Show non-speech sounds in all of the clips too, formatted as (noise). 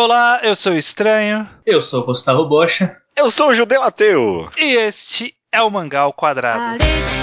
Olá, eu sou o Estranho. Eu sou o Gustavo Bocha. Eu sou o Judeu Ateu. E este é o Mangá ao Quadrado. あ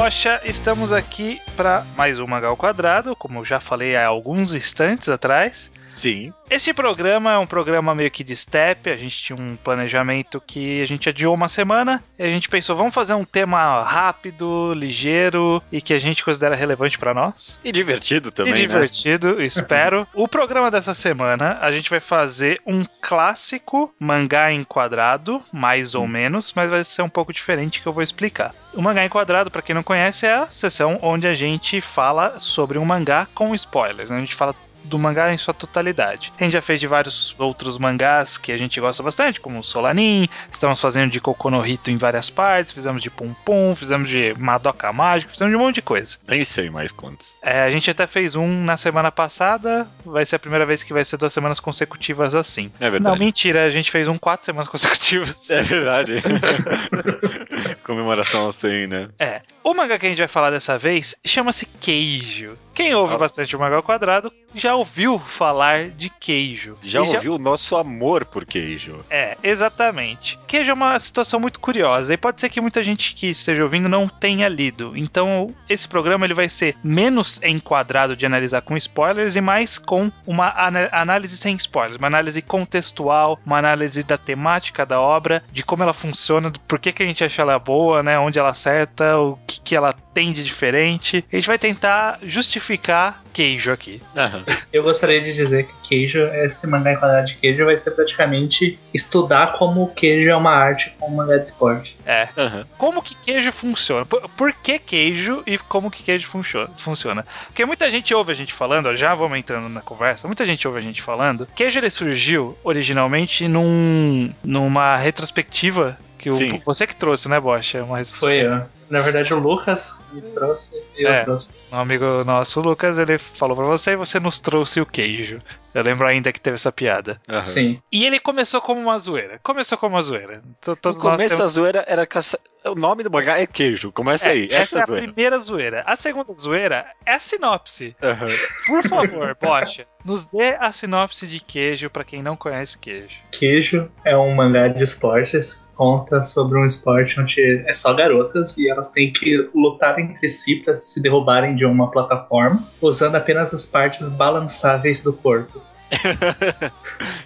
Bocha, estamos aqui para mais um Mangá ao Quadrado, como eu já falei há alguns instantes atrás. Sim. Esse programa é um programa meio que de step, a gente tinha um planejamento que a gente adiou uma semana, e a gente pensou, vamos fazer um tema rápido, ligeiro e que a gente considera relevante para nós. E divertido também, e né? divertido, (laughs) espero. o programa dessa semana, a gente vai fazer um clássico mangá enquadrado, mais ou menos, mas vai ser um pouco diferente que eu vou explicar. O mangá enquadrado, para quem não conhece, é a sessão onde a gente fala sobre um mangá com spoilers. né? A gente fala do mangá em sua totalidade. A gente já fez de vários outros mangás que a gente gosta bastante, como o Solanin, estamos fazendo de Kokonohito em várias partes, fizemos de Pum Pum, fizemos de Madoka Mágico, fizemos de um monte de coisa. Nem sei mais quantos. É, a gente até fez um na semana passada, vai ser a primeira vez que vai ser duas semanas consecutivas assim. É verdade. Não, mentira, a gente fez um quatro semanas (laughs) consecutivas. É verdade. (laughs) Comemoração 100, né? É. O mangá que a gente vai falar dessa vez chama-se Queijo. Quem ouve Ah. bastante o mangá ao quadrado já ouviu falar de queijo. Já E ouviu o nosso amor por queijo. É, exatamente. Queijo é uma situação muito curiosa e pode ser que muita gente que esteja ouvindo não tenha lido. Então, esse programa ele vai ser menos enquadrado de analisar com spoilers e mais com uma ana- análise sem spoilers, uma análise contextual, uma análise da temática da obra, de como ela funciona, do porquê que a gente acha ela boa, né, onde ela acerta, o que, que ela tem de diferente. A gente vai tentar justificar queijo aqui. Aham. (laughs) Eu gostaria de dizer que queijo, esse mangá enquadrado de queijo, vai ser praticamente estudar como o queijo é uma arte com um mangá de esporte. É. Aham. como que queijo funciona. Por, por que queijo e como que queijo funciona, funciona? Porque muita gente ouve a gente falando, ó, já vamos entrando na conversa, muita gente ouve a gente falando. Queijo ele surgiu originalmente num, numa retrospectiva que o, você que trouxe, né, Bosch? É uma Foi eu. Na verdade, o Lucas me trouxe e eu É. trouxe. Um amigo nosso, o Lucas, ele falou pra você e você nos trouxe o queijo. Eu lembro ainda que teve essa piada. Aham. Sim. E ele começou como uma zoeira. Começou como uma zoeira. No começo temos- a zoeira era caça... O nome do mangá é queijo. Começa É, aí. essa Essa, é a zoeira. primeira zoeira. A segunda zoeira é a sinopse. Aham. Por favor, Bocha, nos dê a sinopse de queijo pra quem não conhece queijo. Queijo é um mangá de esportes, conta sobre um esporte onde é só garotas e elas têm que lutar entre si para se derrubarem de uma plataforma, usando apenas as partes balançáveis do corpo. (laughs)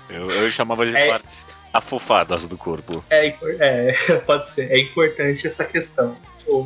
Eu, eu chamava de É. partes afofadas do corpo. É, é, (laughs) pode ser, é importante essa questão,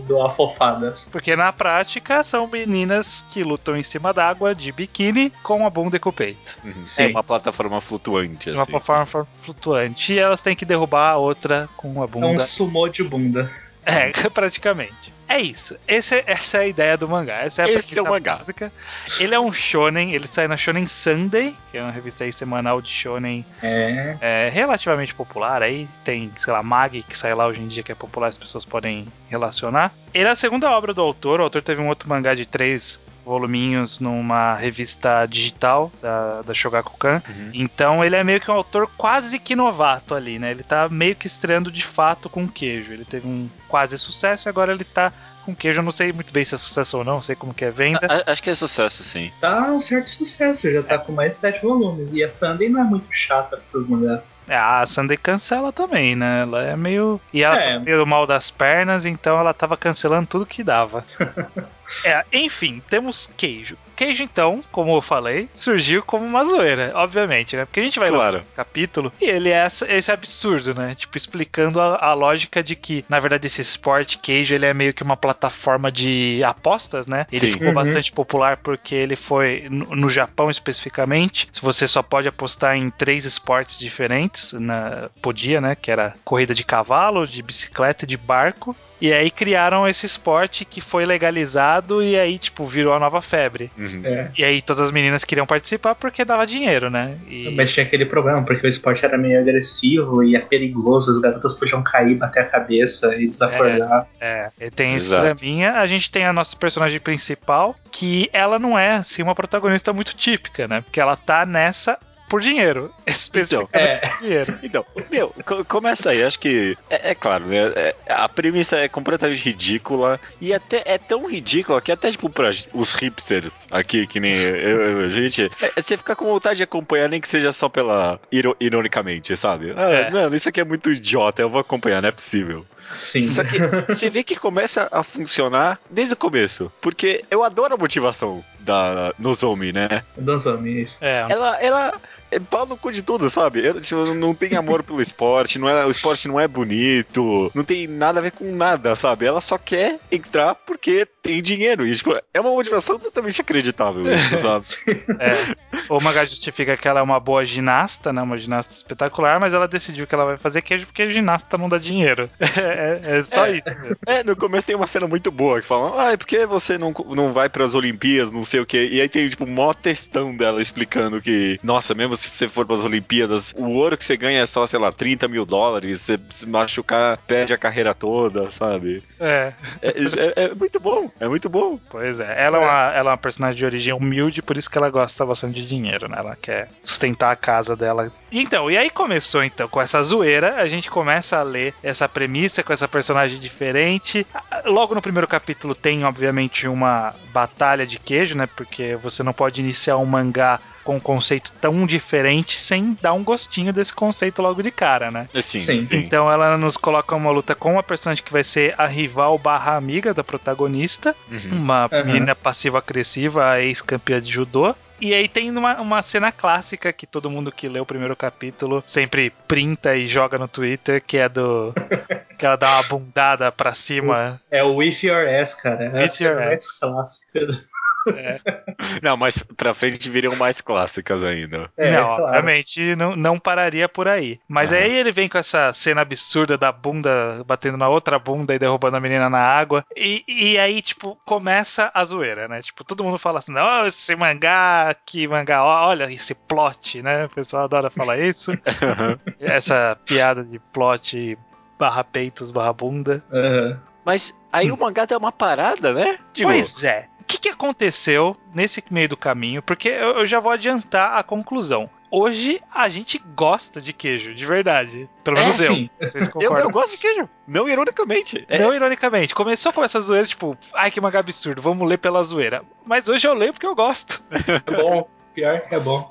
do afofadas. Porque na prática são meninas que lutam em cima d'água de biquíni com a bunda e com o peito. Uhum. Sim. É uma plataforma flutuante, Uma assim. plataforma flutuante. E elas têm que derrubar a outra com a É um bunda. sumô de bunda. (laughs) É, praticamente. É isso. Esse- essa é a ideia do mangá. Essa é a Esse é o mangá. básica. Ele é um shonen, ele sai na Shonen Sunday, que é uma revista aí semanal de shonen É, é, relativamente popular. Aí tem, sei lá, Mag, que sai lá hoje em dia, que é popular, as pessoas podem relacionar. Ele é a segunda obra do autor. O autor teve um outro mangá de três voluminhos numa revista digital da, da Shogakukan. Uhum. Então ele é meio que um autor quase que novato ali, né? Ele tá meio que estreando de fato com queijo. Ele teve um quase sucesso e agora ele tá com queijo. Eu não sei muito bem se é sucesso ou não, não sei como que é venda. A- Acho que é sucesso, sim. tá um certo sucesso, já tá com mais de sete volumes. E a Sunday não é muito chata com seus mangás. É, a Sunday cancela também, né? Ela é meio. E ela É. tá meio mal das pernas, então ela tava cancelando tudo que dava. (laughs) é, enfim, temos queijo. Queijo, então, como eu falei, surgiu como uma zoeira, obviamente, né? Porque a gente vai lá Claro. no capítulo e ele é essa- esse absurdo, né? Tipo, explicando a, a lógica de que, na verdade, esse esporte queijo ele é meio que uma plataforma de apostas, né? Ele Sim. ficou Uhum. bastante popular porque ele foi no, no Japão especificamente. Você só pode apostar em três esportes diferentes. Na, podia, né? Que era corrida de cavalo, de bicicleta e de barco. E aí criaram esse esporte que foi legalizado e aí, tipo, virou a nova febre. Uhum. É. E aí todas as meninas queriam participar porque dava dinheiro, né? E... Mas tinha aquele problema, porque o esporte era meio agressivo e é perigoso, as garotas podiam cair, bater a cabeça e desacordar. É, e tem esse Exato. draminha. A gente tem a nossa personagem principal, que ela não é, assim, uma protagonista muito típica, né? Porque ela tá nessa por dinheiro. (laughs) Especificamente É. por dinheiro. (laughs) Então, meu, co- começa aí, acho que é, é claro, né? é- a premissa é completamente ridícula e até é tão ridícula que até tipo pra os hipsters aqui, que nem eu, eu- a gente, é- é você fica com vontade de acompanhar, nem que seja só pela iro- ironicamente, sabe? Ah. Mano, isso aqui é muito idiota, eu vou acompanhar, não é possível. Sim. Só que (laughs) você vê que começa a funcionar desde o começo, porque eu adoro a motivação da Nozomi, né? Dos homens. É. Ela, ela é pau no cu de tudo, sabe? Ela, tipo, não tem amor pelo esporte, não é, o esporte não é bonito, não tem nada a ver com nada, sabe? Ela só quer entrar porque tem dinheiro. E, tipo, é uma motivação totalmente acreditável, isso, (laughs) sabe? É. O mangá justifica que ela é uma boa ginasta, né? Uma ginasta espetacular, mas ela decidiu que ela vai fazer queijo porque ginasta não dá dinheiro. (laughs) É, é só É. isso mesmo. É, no começo tem uma cena muito boa que falam, ah, por que você não, não vai pras Olimpíadas, não sei o quê. E aí tem, tipo, mó textão dela explicando que, nossa, mesmo se você for pras Olimpíadas, o ouro que você ganha é só, sei lá, 30 mil dólares, você se machucar, perde a carreira toda, sabe? É, É, é- é muito bom, é muito bom. pois é. Ela é, uma, ela é uma personagem de origem humilde, por isso que ela gosta bastante de dinheiro, né? Ela quer sustentar a casa dela. Então, e aí começou então com essa zoeira, a gente começa a ler essa premissa com essa personagem diferente. Logo no primeiro capítulo tem, obviamente, uma batalha de queijo, né? Porque você não pode iniciar um mangá com um conceito tão diferente sem dar um gostinho desse conceito logo de cara, né? Assim, Sim. sim. Então ela nos coloca uma luta com uma personagem que vai ser a rival barra amiga da protagonista, Uhum. uma Aham. menina passiva-agressiva, a ex-campeã de judô. E aí tem uma, uma cena clássica que todo mundo que lê o primeiro capítulo sempre printa e joga no Twitter, que é do. (laughs) que ela dá uma bundada pra cima. É o With Your Ass, cara. É cena Your mais clássica. Não, mas pra frente viriam mais clássicas ainda. É, não, claro. obviamente não, não pararia por aí. Mas Aham. aí ele vem com essa cena absurda da bunda batendo na outra bunda e derrubando a menina na água. E, e aí, tipo, começa a zoeira, né? Tipo, todo mundo fala assim: não, esse mangá, que mangá, ó, olha esse plot, né? O pessoal adora falar isso. (laughs) essa piada de plot barra peitos barra bunda. Aham. Mas aí o mangá dá uma parada, né? Digo, Pois é. O que, que aconteceu nesse meio do caminho? Porque eu, eu já vou adiantar a conclusão. Hoje a gente gosta de queijo, de verdade. Pelo É, menos eu. sim. Vocês eu, concordam? eu gosto de queijo. Não ironicamente. É, Não ironicamente. Começou com essa zoeira, tipo, ai que mangá absurdo, vamos ler pela zoeira. Mas hoje eu leio porque eu gosto. É bom. Pior que é bom.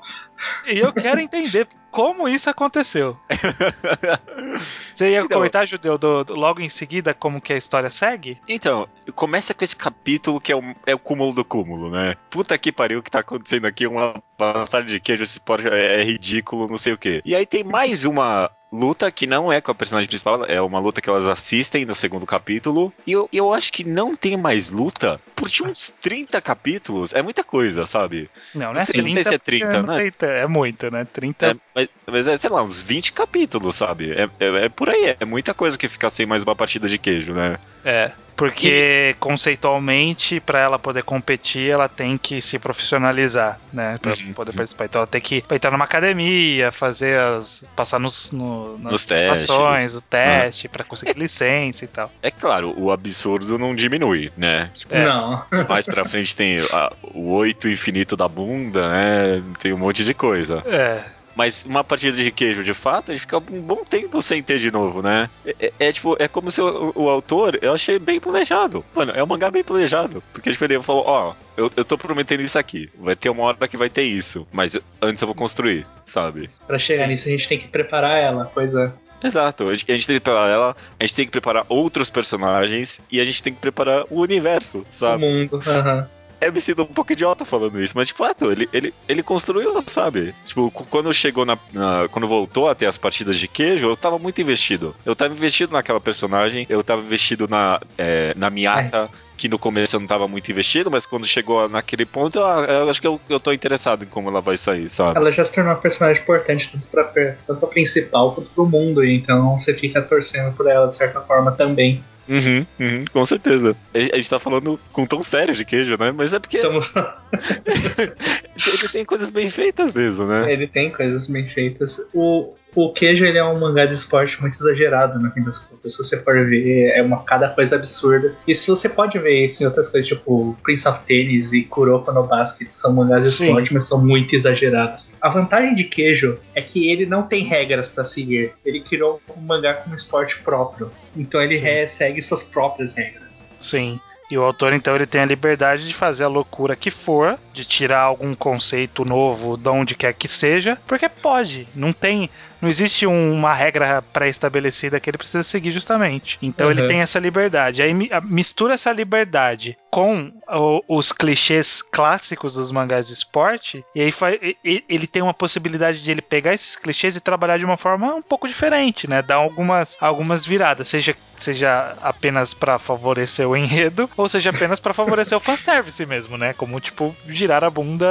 E eu quero entender como isso aconteceu. (laughs) Você ia Então- comentar, Judeu, do- do- logo em seguida como que a história segue? Então, começa com esse capítulo que é o, é o cúmulo do cúmulo, né? Puta que pariu, o que tá acontecendo aqui? Uma batalha de queijo, esse esporte é, é ridículo, não sei o quê. E aí tem mais uma luta que não é com a personagem principal, é uma luta que elas assistem no segundo capítulo. E eu, eu acho que não tem mais luta por tinha uns (laughs) 30 capítulos. É muita coisa, sabe? Não, não é Sim, 30. não sei se é 30, porque não né? é muito, né? 30 É, mas, mas é, sei lá, uns 20 capítulos, sabe? É, é, é por aí, é muita coisa que fica sem mais uma partida de queijo, né? É, porque conceitualmente, pra ela poder competir, ela tem que se profissionalizar, né? Pra Uhum. poder participar. Então ela tem que entrar numa academia, fazer as. passar nos, no, nas Nos testes. situações, o teste, pra conseguir (laughs) licença e tal. É claro, o absurdo não diminui, né? Tipo, É. Não. (laughs) mais pra frente tem a- o oito infinito da bunda, né? Tem um monte de coisa. É. Mas uma partida de queijo, de fato, ele fica um bom tempo sem ter de novo, né? É, é- é tipo, é como se o, o autor, eu achei bem planejado. Mano, é um mangá bem planejado. Porque tipo, ele falou, ó, eu, eu tô prometendo isso aqui. Vai ter uma hora que vai ter isso. Mas antes eu vou construir, sabe? Pra chegar nisso, a gente tem que preparar ela. Coisa. Exato, a gente, a gente tem que preparar ela, a gente tem que preparar outros personagens e a gente tem que preparar o universo, O sabe? mundo. Aham. Eu me sinto um pouco idiota falando isso, mas de fato, ele, ele, ele construiu, sabe? Tipo, quando chegou na, na- Quando voltou a ter as partidas de queijo, eu tava muito investido. Eu tava investido naquela personagem, eu tava investido na, é, na Miata, que no começo eu não tava muito investido, mas quando chegou naquele ponto, eu, eu acho que eu, eu tô interessado em como ela vai sair, sabe? Ela já se tornou uma personagem importante tanto pra, tanto pra principal quanto pro mundo. Então você fica torcendo por ela de certa forma também. Uhum, uhum, com certeza. A, gente tá falando com tom sério de queijo, né? Mas é porque Então, (laughs) ele tem coisas bem feitas mesmo, né? ele tem coisas bem feitas. O, o queijo ele é um mangá de esporte muito exagerado, no fim das contas. Se você for ver, é uma cada coisa absurda. E se você pode ver isso em outras coisas, tipo Prince of Tennis e Kuroko no Basket, são mangás de Sim. esporte, mas são muito exagerados. A vantagem de queijo é que ele não tem regras pra seguir. Ele criou um mangá com um esporte próprio. Então ele Sim. segue suas próprias regras. Sim. E o autor, então, ele tem a liberdade de fazer a loucura que for, de tirar algum conceito novo de onde quer que seja, porque pode. Não tem. Não existe um- uma regra pré-estabelecida que ele precisa seguir justamente. Então ele Uhum. tem essa liberdade. Aí mistura essa liberdade com o- os clichês clássicos dos mangás de esporte, e aí fa- e- ele tem uma possibilidade de ele pegar esses clichês e trabalhar de uma forma um pouco diferente, né? Dar algumas, algumas viradas, seja, seja apenas pra favorecer o enredo, ou seja apenas pra favorecer o fanservice mesmo, né? Como, tipo, girar a bunda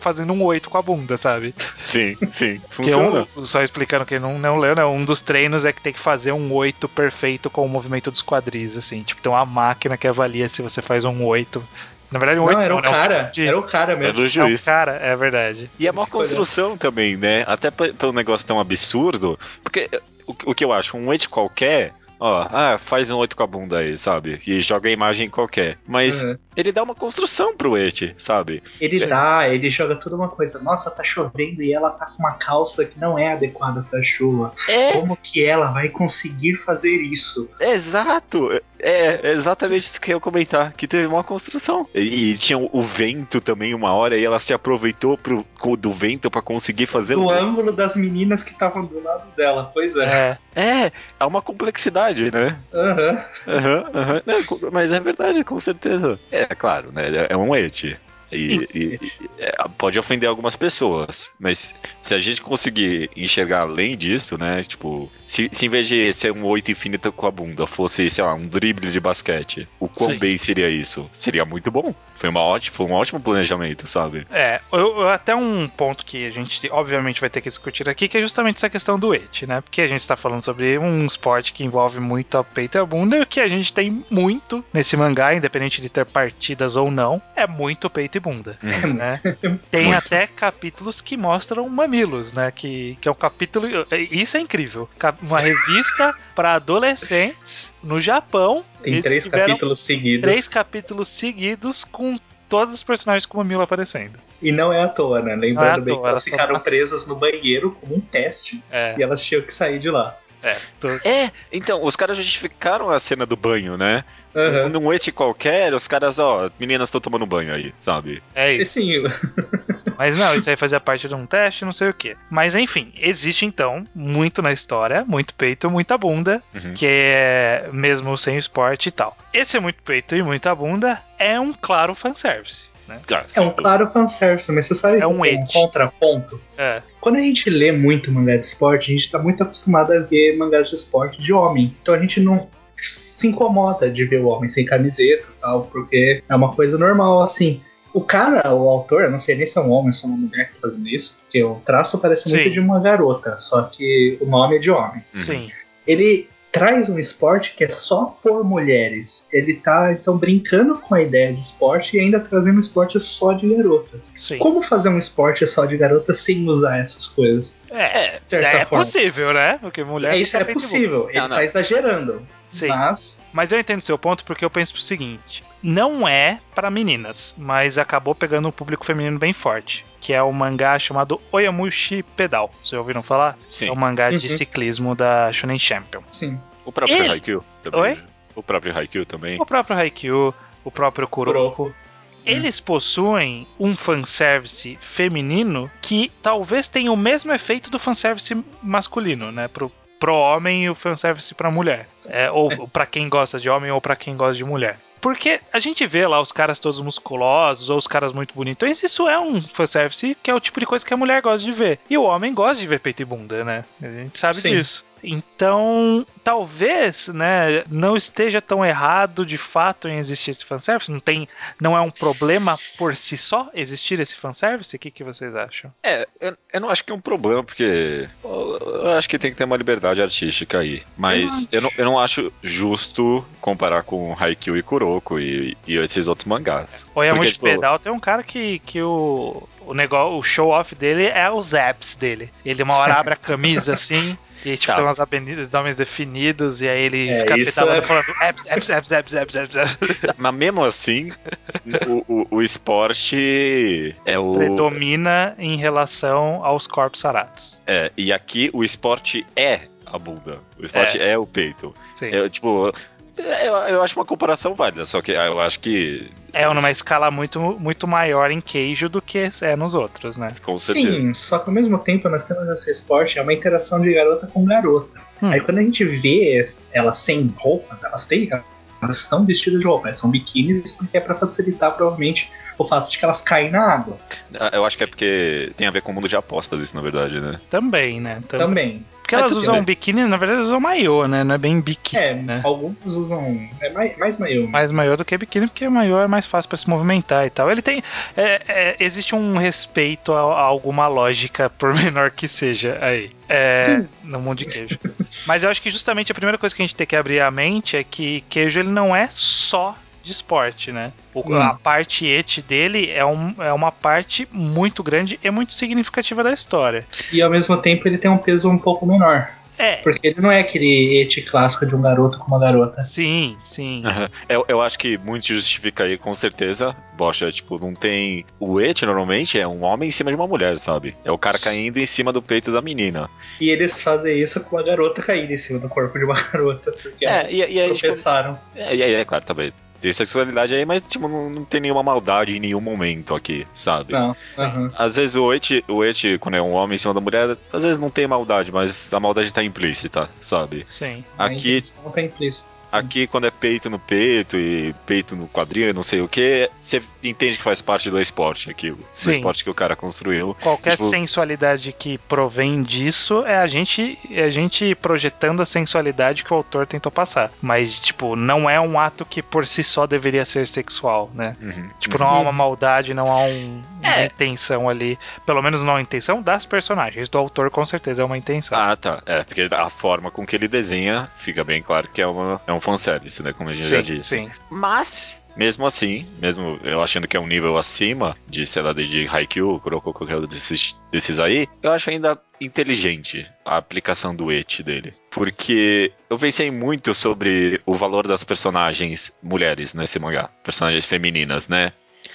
fazendo um oito com a bunda, sabe? Sim, sim. (laughs) Que Funciona. um, só explicando quem não, não leu, né? Um dos treinos é que tem que fazer um 8 perfeito com o movimento dos quadris, assim. Tipo, tem uma máquina que avalia se você faz um 8. Na verdade, um 8 não, era não, o né? Um cara. de- Era o cara É mesmo. É um juiz. cara, é verdade. E é uma construção também, né? Até pe- pelo negócio tão absurdo. Porque eh, o, o que eu acho, um weight qualquer. Ó, ah, faz um 8 com a bunda aí, sabe? E joga a imagem qualquer. Mas Uhum. Ele dá uma construção pro weight, sabe? Ele Sim. dá, ele joga toda uma coisa. Nossa, tá chovendo e ela tá com uma calça que não é adequada pra chuva. É, Como que ela vai conseguir fazer isso? exato. É, é exatamente isso que eu ia comentar. Que teve uma construção. E, e tinha o, vento também uma hora e ela se aproveitou pro, do vento pra conseguir fazer Do ângulo das meninas que estavam do lado dela. Pois é. É, É, há uma complexidade, né? Aham. Aham, aham. Mas é verdade, com certeza. É claro, né? É um et. E, e- é, pode ofender algumas pessoas, mas se a gente conseguir enxergar além disso, né? Tipo, se, se em vez de ser um oito infinito com a bunda fosse, sei lá, um drible de basquete, o quão Sim. bem seria isso? Seria muito bom. Foi, uma ótima, foi um ótimo planejamento, sabe? É, eu, eu- até um ponto que a gente obviamente vai ter que discutir aqui, que é justamente essa questão do et, né? Porque a gente está falando sobre um esporte que envolve muito a peito e a bunda, e o que a gente tem muito nesse mangá, independente de ter partidas ou não, é muito peito e bunda. (laughs) Né? Tem Muito. até capítulos que mostram mamilos, né? Que, que é um capítulo. Isso é incrível. Uma revista (laughs) para adolescentes no Japão. Tem eles três capítulos seguidos. três capítulos seguidos com todos os personagens com mamilo aparecendo. E não é à toa, né? É Lembrando bem toa, que elas ficaram presas no banheiro como um teste. É, E elas tinham que sair de lá. é. tô- É, então, os caras justificaram a cena do banho, né? Aham. Num et qualquer, os caras, ó, meninas estão tomando banho aí, sabe? É isso. sim, (laughs) Mas não, isso aí fazia parte de um teste, não sei o que. Mas enfim, existe então muito na história, muito peito, muita bunda, Uhum. que é mesmo sem esporte e tal. Esse é muito peito e muita bunda é um claro fanservice. Né? Cara, é um claro fanservice, mas você sabe É que um tem um contraponto? É, Quando a gente lê muito mangá de esporte, a gente tá muito acostumado a ver mangás de esporte de homem. Então a gente não se incomoda de ver o homem sem camiseta e tal, porque é uma coisa normal, assim. O cara, o autor, eu não sei nem se é um homem ou se é uma mulher que tá fazendo isso, porque o traço parece Sim. muito de uma garota, só que o nome é de homem. Uhum. sim. Ele traz um esporte que é só por mulheres. Ele tá, então, brincando com a ideia de esporte e ainda trazendo um esporte só de garotas. Sim. Como fazer um esporte só de garotas sem usar essas coisas? É, de certa é forma. possível, né? Porque mulher. É isso, é e possível. Ele Não, não. tá exagerando. Sim. Mas Mas eu entendo seu ponto porque eu penso o seguinte: não é pra meninas, mas acabou pegando um público feminino bem forte, que é o mangá chamado Oyamushi Pedal. Vocês já ouviram falar? Sim. É um mangá de Uhum. ciclismo da Shonen Champion. sim. O próprio Ele- Haikyuu também. Oi? né? O próprio Haikyuu também. O próprio Haikyuu, o próprio Kuroko. Kuroko. Eles possuem um fanservice feminino que talvez tenha o mesmo efeito do fanservice masculino, né? Pro, pro homem e o fanservice pra mulher. É, ou pra quem gosta de homem ou pra quem gosta de mulher. Porque a gente vê lá os caras todos musculosos ou os caras muito bonitões, isso é um fanservice que é o tipo de coisa que a mulher gosta de ver. E o homem gosta de ver peito e bunda, né? A gente sabe Sim. disso. Então, talvez, né, não esteja tão errado de fato em existir esse fanservice. Não tem, não é um problema por si só existir esse fanservice. O que, que vocês acham? É, eu, eu não acho que é um problema, porque eu, eu acho que tem que ter uma liberdade artística aí. Mas eu não, eu não acho justo comparar com Haikyuu e Kuroko e, e esses outros mangás. O Yamushi Porque, tipo, Pedal tem um cara que, que o, o negócio, o show off dele é os apps dele. Ele uma hora abre a camisa assim. E tipo, Tá. tem umas avenidas, nomes definidos, e aí ele É, fica pedalando é- falando apps, apps, apps, apps, apps, apps. (laughs) Mas mesmo assim, o, o, o esporte é o. Predomina em relação aos corpos saratos. É, e aqui o esporte é a bunda. O esporte é, o peito. Sim. Eu, tipo, eu, eu acho uma comparação válida, só que eu acho que. É numa escala muito, muito maior em queijo do que é nos outros, né? Com certeza. Sim, só que ao mesmo tempo nós temos esse esporte, é uma interação de garota com garota. Hum. Aí quando a gente vê elas sem roupas, elas têm. Elas estão vestidas de roupa, elas são biquínis porque é pra facilitar provavelmente o fato de que elas caem na água. Eu acho que é porque tem a ver com o mundo de apostas, isso, na verdade, né? Também, né? Tam- Também. Porque elas usam bem. biquíni, na verdade, elas usam maiô, né? Não é bem biquíni, É, né? alguns usam. É mais, mais maior. mais maior do que biquíni, porque maior é mais fácil pra se movimentar e tal. Ele tem. é, é, existe um respeito a, a alguma lógica, por (laughs) menor que seja, aí. É, Sim. no mundo de queijo. Mas eu acho que justamente a primeira coisa que a gente tem que abrir a mente é que queijo ele não é só de esporte, né? O- Hum. A parte et dele é, um, é uma parte muito grande e muito significativa da história. E ao mesmo tempo ele tem um peso um pouco menor. É, Porque ele não é aquele ete clássico de um garoto com uma garota. sim, sim. Aham. Eu, eu acho que muito justifica aí, com certeza. Bocha, tipo, não tem. O et normalmente é um homem em cima de uma mulher, sabe? É o cara caindo em cima do peito da menina. E eles fazem isso com uma garota caindo em cima do corpo de uma (laughs) garota. Porque É, elas e- e aí, tipo, tropeçaram. É, e aí, é claro, também. Tem sexualidade aí, mas tipo, não, não tem nenhuma maldade em nenhum momento aqui, sabe? Não. aham. Às vezes o et, o et, quando é um homem em cima da mulher, às vezes não tem maldade, mas a maldade tá implícita, sabe? Sim. A Aqui, intenção tá implícita. Sim. aqui quando é peito no peito e peito no quadril e não sei o que, você entende que faz parte do esporte aquilo. Sim. Do esporte que o cara construiu. Qualquer Tipo- sensualidade que provém disso é a gente é a gente projetando a sensualidade que o autor tentou passar. Mas, tipo, não é um ato que por si só deveria ser sexual, né? Uhum. Tipo, não há uma maldade, não há um- uma É. intenção ali. Pelo menos não a intenção das personagens. Do autor, com certeza, é uma intenção. Ah, tá. É, porque a forma com que ele desenha fica bem claro que é, uma, é um fanservice, né? Como a gente já sim, disse. sim. Mas, mesmo assim, mesmo eu achando que é um nível acima de, sei lá, de, de Haikyuu, Kuroko, qualquer um desses, desses aí, eu acho ainda inteligente a aplicação do et dele. Porque eu pensei muito sobre o valor das personagens mulheres nesse mangá. Personagens femininas, né?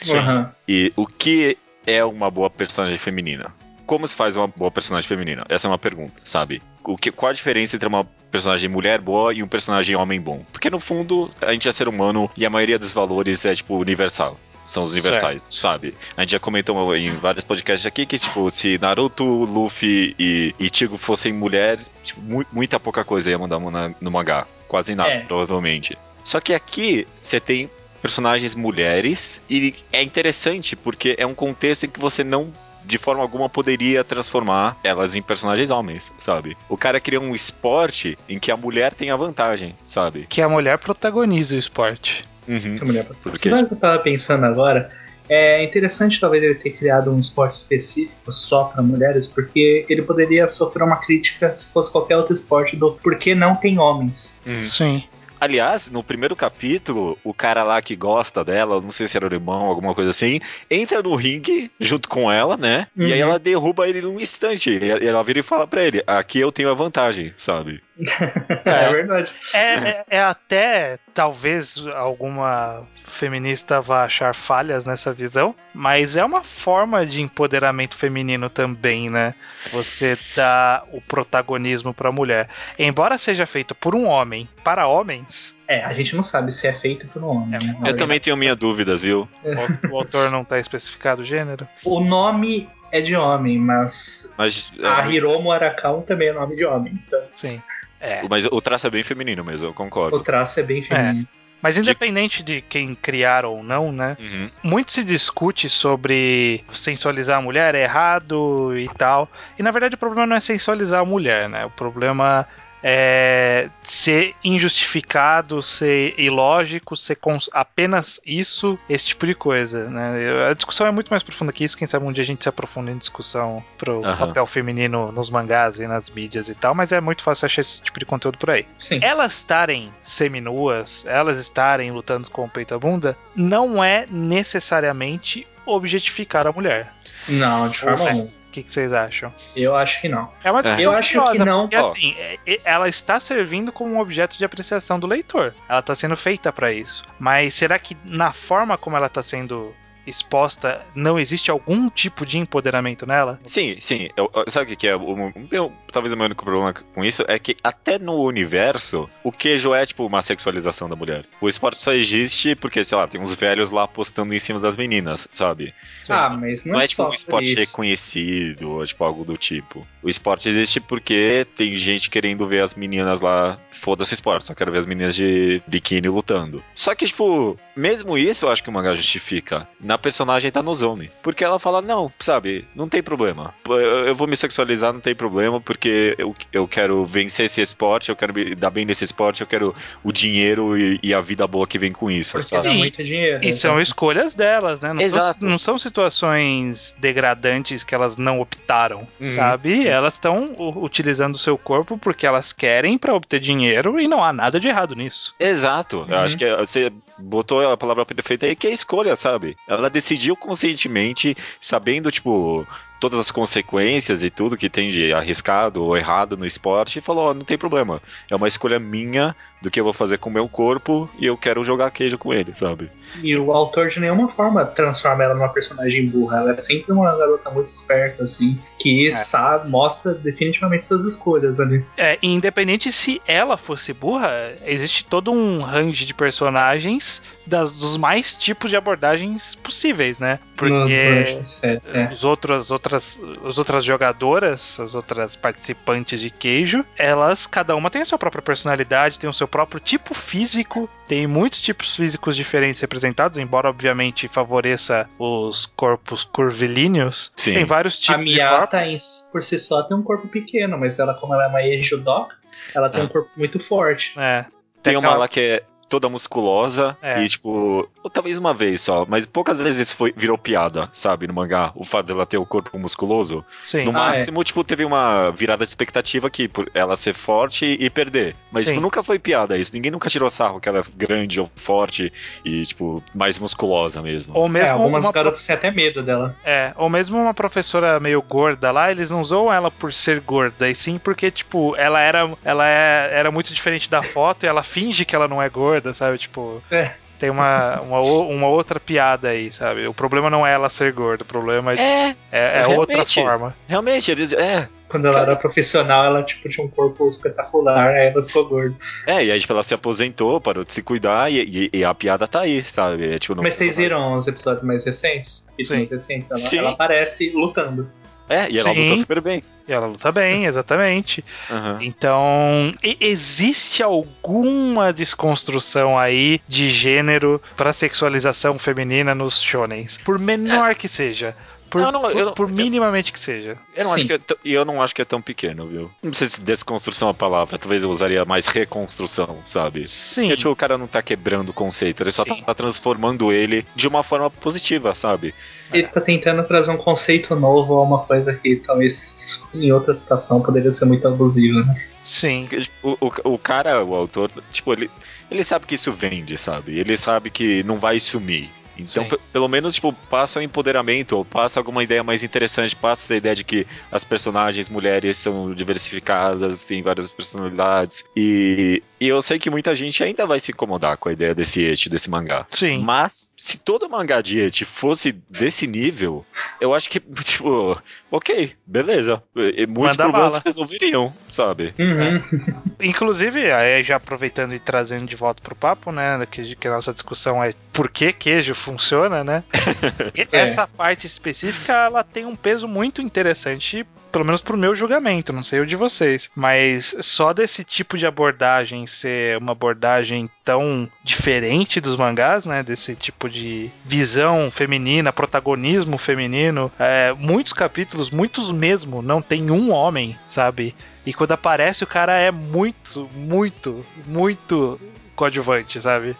Aham. E o que é uma boa personagem feminina? Como se faz uma boa personagem feminina? Essa é uma pergunta, sabe? O que, qual a diferença entre uma personagem mulher boa e um personagem homem bom? Porque no fundo, a gente é ser humano e a maioria dos valores é, tipo, universal. São os universais, Certo. sabe? A gente já comentou em vários podcasts aqui que, tipo, se Naruto, Luffy e Ichigo fossem mulheres, tipo, mu- muita pouca coisa ia mandar na- no mangá. Quase nada, É. provavelmente. Só que aqui você tem personagens mulheres e é interessante porque é um contexto em que você não de forma alguma poderia transformar elas em personagens homens, sabe? O cara cria um esporte em que a mulher tem a vantagem, sabe? Que a mulher protagoniza o esporte. Uhum. Que mulher- Por Você quê? sabe o que eu tava pensando agora? É interessante talvez ele ter criado um esporte específico só para mulheres, porque ele poderia sofrer uma crítica se fosse qualquer outro esporte do por que não tem homens. Uhum. Sim. Aliás, no primeiro capítulo, o cara lá que gosta dela, não sei se era o irmão, alguma coisa assim, entra no ringue junto com ela, né? E aí Uhum. ela derruba ele num instante. E ela vira e fala pra ele: aqui eu tenho a vantagem, sabe? (laughs) É, verdade. É, é- é até, talvez, alguma feminista vá achar falhas nessa visão, mas é uma forma de empoderamento feminino também, né? Você dá o protagonismo pra mulher. Embora seja feito por um homem para homens, É, a gente não sabe se é feito por um homem. É, né? Eu também tenho minhas dúvidas, viu? o, o autor não tá especificado o gênero. O nome é de homem, mas Mas, a é, Hiromo Arakawa também é nome de homem. Então Sim. É. mas o traço é bem feminino mesmo, eu concordo. o traço é bem feminino. Mas independente de quem criar ou não, né? Uhum. muito se discute sobre sensualizar a mulher é errado e tal. E na verdade o problema não é sensualizar a mulher, né? O problema é, ser injustificado, ser ilógico, ser cons- apenas isso, esse tipo de coisa, né? A discussão é muito mais profunda que isso, quem sabe um dia a gente se aprofunda em discussão pro Aham. papel feminino nos mangás e nas mídias e tal, mas é muito fácil achar esse tipo de conteúdo por aí. Sim. Elas estarem seminuas, elas estarem lutando com o peito à bunda, não é necessariamente objetificar a mulher. Não, de forma É. alguma. O que, que vocês acham? Eu acho que não. É uma discussão Eu acho que não, porque assim, é- é- ela está servindo como um objeto de apreciação do leitor. Ela está sendo feita para isso. Mas será que na forma como ela está sendo exposta, não existe algum tipo de empoderamento nela? Sim, sim. Eu- eu- sabe o que, é? O, o meu- talvez o meu único problema com isso é que até no universo, o queijo é tipo uma sexualização da mulher. O esporte só existe porque, sei lá, tem uns velhos lá apostando em cima das meninas, sabe? Ah, mas não, Não, é, é tipo só um por esporte isso. reconhecido ou tipo algo do tipo. O esporte existe porque tem gente querendo ver as meninas lá. Foda-se o esporte, só quero ver as meninas de biquíni lutando. Só que, tipo, mesmo isso eu acho que o mangá justifica. Na personagem tá no zone. Porque ela fala, não, sabe, não tem problema. Eu, vou me sexualizar, não tem problema, porque eu, eu quero vencer esse esporte, eu quero me dar bem nesse esporte, eu quero o dinheiro e, e a vida boa que vem com isso, Porque sabe? dá E- muito dinheiro. E são então. escolhas delas, né? Não, são, Exato. não são situações degradantes que elas não optaram, Uhum. sabe? Elas estão utilizando o seu corpo porque elas querem para obter dinheiro e não há nada de errado nisso. Exato. Eu Uhum. acho que você botou a palavra perfeita aí, que é escolha, sabe? Ela decidiu conscientemente, sabendo, tipo, todas as consequências e tudo que tem de arriscado ou errado no esporte, e falou: Ó, não tem problema. É uma escolha minha do que eu vou fazer com o meu corpo e eu quero jogar queijo com ele, sabe? E o autor de nenhuma forma transforma ela numa personagem burra. Ela é sempre uma garota muito esperta, assim, que sabe, mostra definitivamente suas escolhas ali. É, e independente se ela fosse burra, existe todo um range de personagens das, dos mais tipos de abordagens possíveis, né? Porque série, é. os outros, outras, as outras jogadoras, as outras participantes de queijo, elas, cada uma tem a sua própria personalidade, tem o seu próprio tipo físico, tem muitos tipos físicos diferentes representados, embora obviamente favoreça os corpos curvilíneos. Sim. Tem vários tipos a de Miyata, corpos. por si só, tem um corpo pequeno, mas ela, como ela é uma Ejudoka, ela tem Ah. um corpo muito forte. É. Tem uma aquela- lá que é toda musculosa É. e, tipo, ou talvez uma vez só, mas poucas vezes isso foi, virou piada, sabe, no mangá, o fato dela ter o corpo musculoso. Sim. No Ah, máximo, tipo, teve uma virada de expectativa aqui, por ela ser forte e perder. Mas, Sim. tipo, nunca foi piada isso. Ninguém nunca tirou sarro que ela é grande ou forte e, tipo, mais musculosa mesmo. Ou É, mesmo algumas uma garotas têm até medo dela. É, ou mesmo uma professora meio gorda lá, eles não zoam ela por ser gorda, e sim porque, tipo, ela era, ela é- era muito diferente da foto e ela finge que ela não é gorda, sabe? Tipo, É. tem uma, uma, o- uma outra piada aí, sabe? O problema não é ela ser gorda, o problema é, É, é, é outra forma. realmente, eles, é. Quando ela era profissional, ela tipo, tinha um corpo espetacular, aí ela ficou gorda. É, e aí, tipo, ela se aposentou, parou de se cuidar e, e- e a piada tá aí, sabe? É, tipo, Mas vocês viram os episódios mais recentes? Sim. mais recentes? Ela, Sim. ela aparece lutando. É, e ela Sim. luta super bem. E ela luta bem, (laughs) exatamente. Aham. Então, existe alguma desconstrução aí de gênero pra sexualização feminina nos shonens? Por menor que seja. Por, Não, não, por- eu não- por eu- minimamente que seja. Eu não, Sim. acho que é tão- e eu não acho que é tão pequeno, viu? Não sei se desconstrução é a palavra, talvez eu usaria mais reconstrução, sabe? Sim. Porque, tipo, o cara não tá quebrando o conceito, ele só Sim. tá transformando ele de uma forma positiva, sabe? Ele tá tentando trazer um conceito novo a uma coisa que talvez em outra situação poderia ser muito abusiva, né? Sim. Tipo, O, o, o cara, o autor, tipo, ele, ele sabe que isso vende, sabe? Ele sabe que não vai sumir. Então, pelo menos, tipo, passa um empoderamento, ou passa alguma ideia mais interessante, passa essa ideia de que as personagens mulheres são diversificadas, têm várias personalidades. E, e eu sei que muita gente ainda vai se incomodar com a ideia desse eti, desse mangá. Sim. Mas, se todo mangá de eti fosse desse nível, eu acho que, (laughs) tipo, ok, beleza. E, muitos Manda problemas bala. resolveriam, sabe? Uhum. Inclusive, aí já aproveitando e trazendo de volta pro papo, né? Que, que a nossa discussão é por que queijo funciona, né? (laughs) E É. Essa parte específica, ela tem um peso muito interessante, pelo menos pro meu julgamento, não sei o de vocês. Mas só desse tipo de abordagem ser uma abordagem tão diferente dos mangás, né? Desse tipo de visão feminina, protagonismo feminino. É, muitos capítulos, muitos mesmo, não tem um homem, sabe? E quando aparece, o cara é muito, muito, muito coadjuvante, sabe?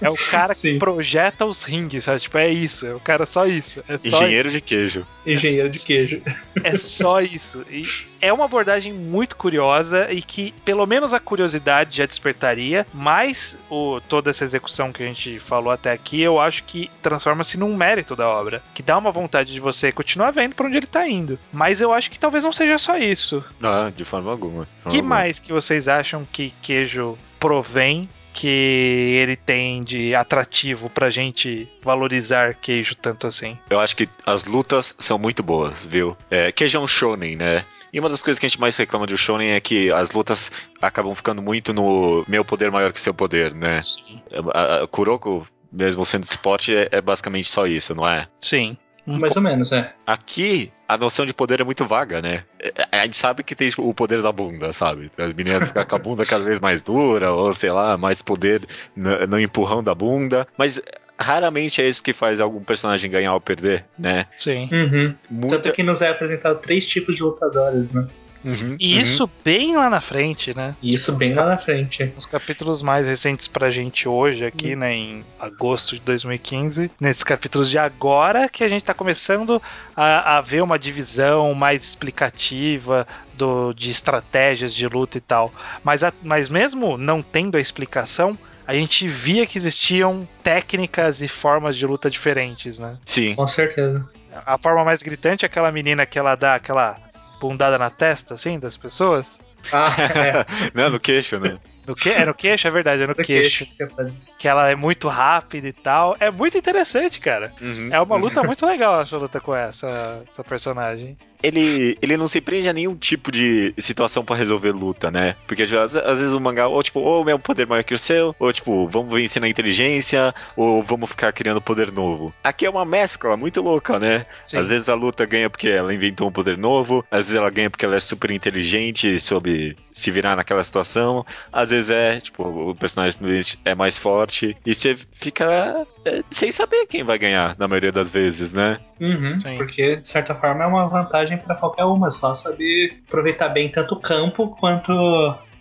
É o cara que Sim. projeta os rings, sabe? Tipo, é isso, é o cara só isso. É só, Engenheiro de queijo. Engenheiro de queijo. (laughs) é só isso. E é uma abordagem muito curiosa e que, pelo menos, a curiosidade já despertaria, mas o, toda essa execução que a gente falou até aqui, eu acho que transforma-se num mérito da obra, que dá uma vontade de você continuar vendo pra onde ele tá indo. Mas eu acho que talvez não seja só isso. Não, de forma alguma. de forma que alguma. mais que vocês acham que queijo provém que ele tem de atrativo pra gente valorizar queijo tanto assim? Eu acho que as lutas são muito boas, viu? É, queijo é um shonen, né? E uma das coisas que a gente mais reclama de um shonen é que as lutas acabam ficando muito no meu poder maior que seu poder, né? Sim. A, a Kuroko, mesmo sendo de esporte, é, é basicamente só isso, não é? Sim. Um Mais ou menos, é. Aqui, a noção de poder é muito vaga, né? É, A gente sabe que tem o poder da bunda, sabe? As meninas ficam com a bunda cada vez mais dura, ou sei lá, mais poder no, no empurrão da bunda. Mas raramente é isso que faz algum personagem ganhar ou perder, né? Sim. Uhum. Muita... Tanto que nos é apresentado três tipos de lutadores, né? Uhum, E uhum. isso bem lá na frente, né? Isso bem lá na frente. Os capítulos mais recentes pra gente hoje, aqui, né, em agosto de 2015, nesses capítulos de agora, que a gente tá começando a, a ver uma divisão mais explicativa do, de estratégias de luta e tal. Mas, a- mas mesmo não tendo a explicação, a gente via que existiam técnicas e formas de luta diferentes, né? Sim. Com certeza. A forma mais gritante é aquela menina que ela dá aquela bundada na testa, assim, das pessoas. Ah, (laughs) é. Não, no queixo, né? No que? É no queixo, é verdade, é no Do queixo. queixo. que ela é muito rápida e tal. É muito interessante, cara. Uhum. É uma luta muito legal essa luta com essa, essa personagem. Ele, ele não se prende a nenhum tipo de situação pra resolver luta, né? Porque às, às vezes o mangá, ou tipo, ou o meu poder maior que o seu, ou tipo, vamos vencer na inteligência, ou vamos ficar criando poder novo. Aqui é uma mescla muito louca, né? Sim. Às vezes a luta ganha porque ela inventou um poder novo, às vezes ela ganha porque ela é super inteligente e soube se virar naquela situação, às vezes é, tipo, o personagem é mais forte, e você fica sem saber quem vai ganhar, na maioria das vezes, né? Uhum, Sim. porque, de certa forma, é uma vantagem pra qualquer uma, só saber aproveitar bem tanto o campo quanto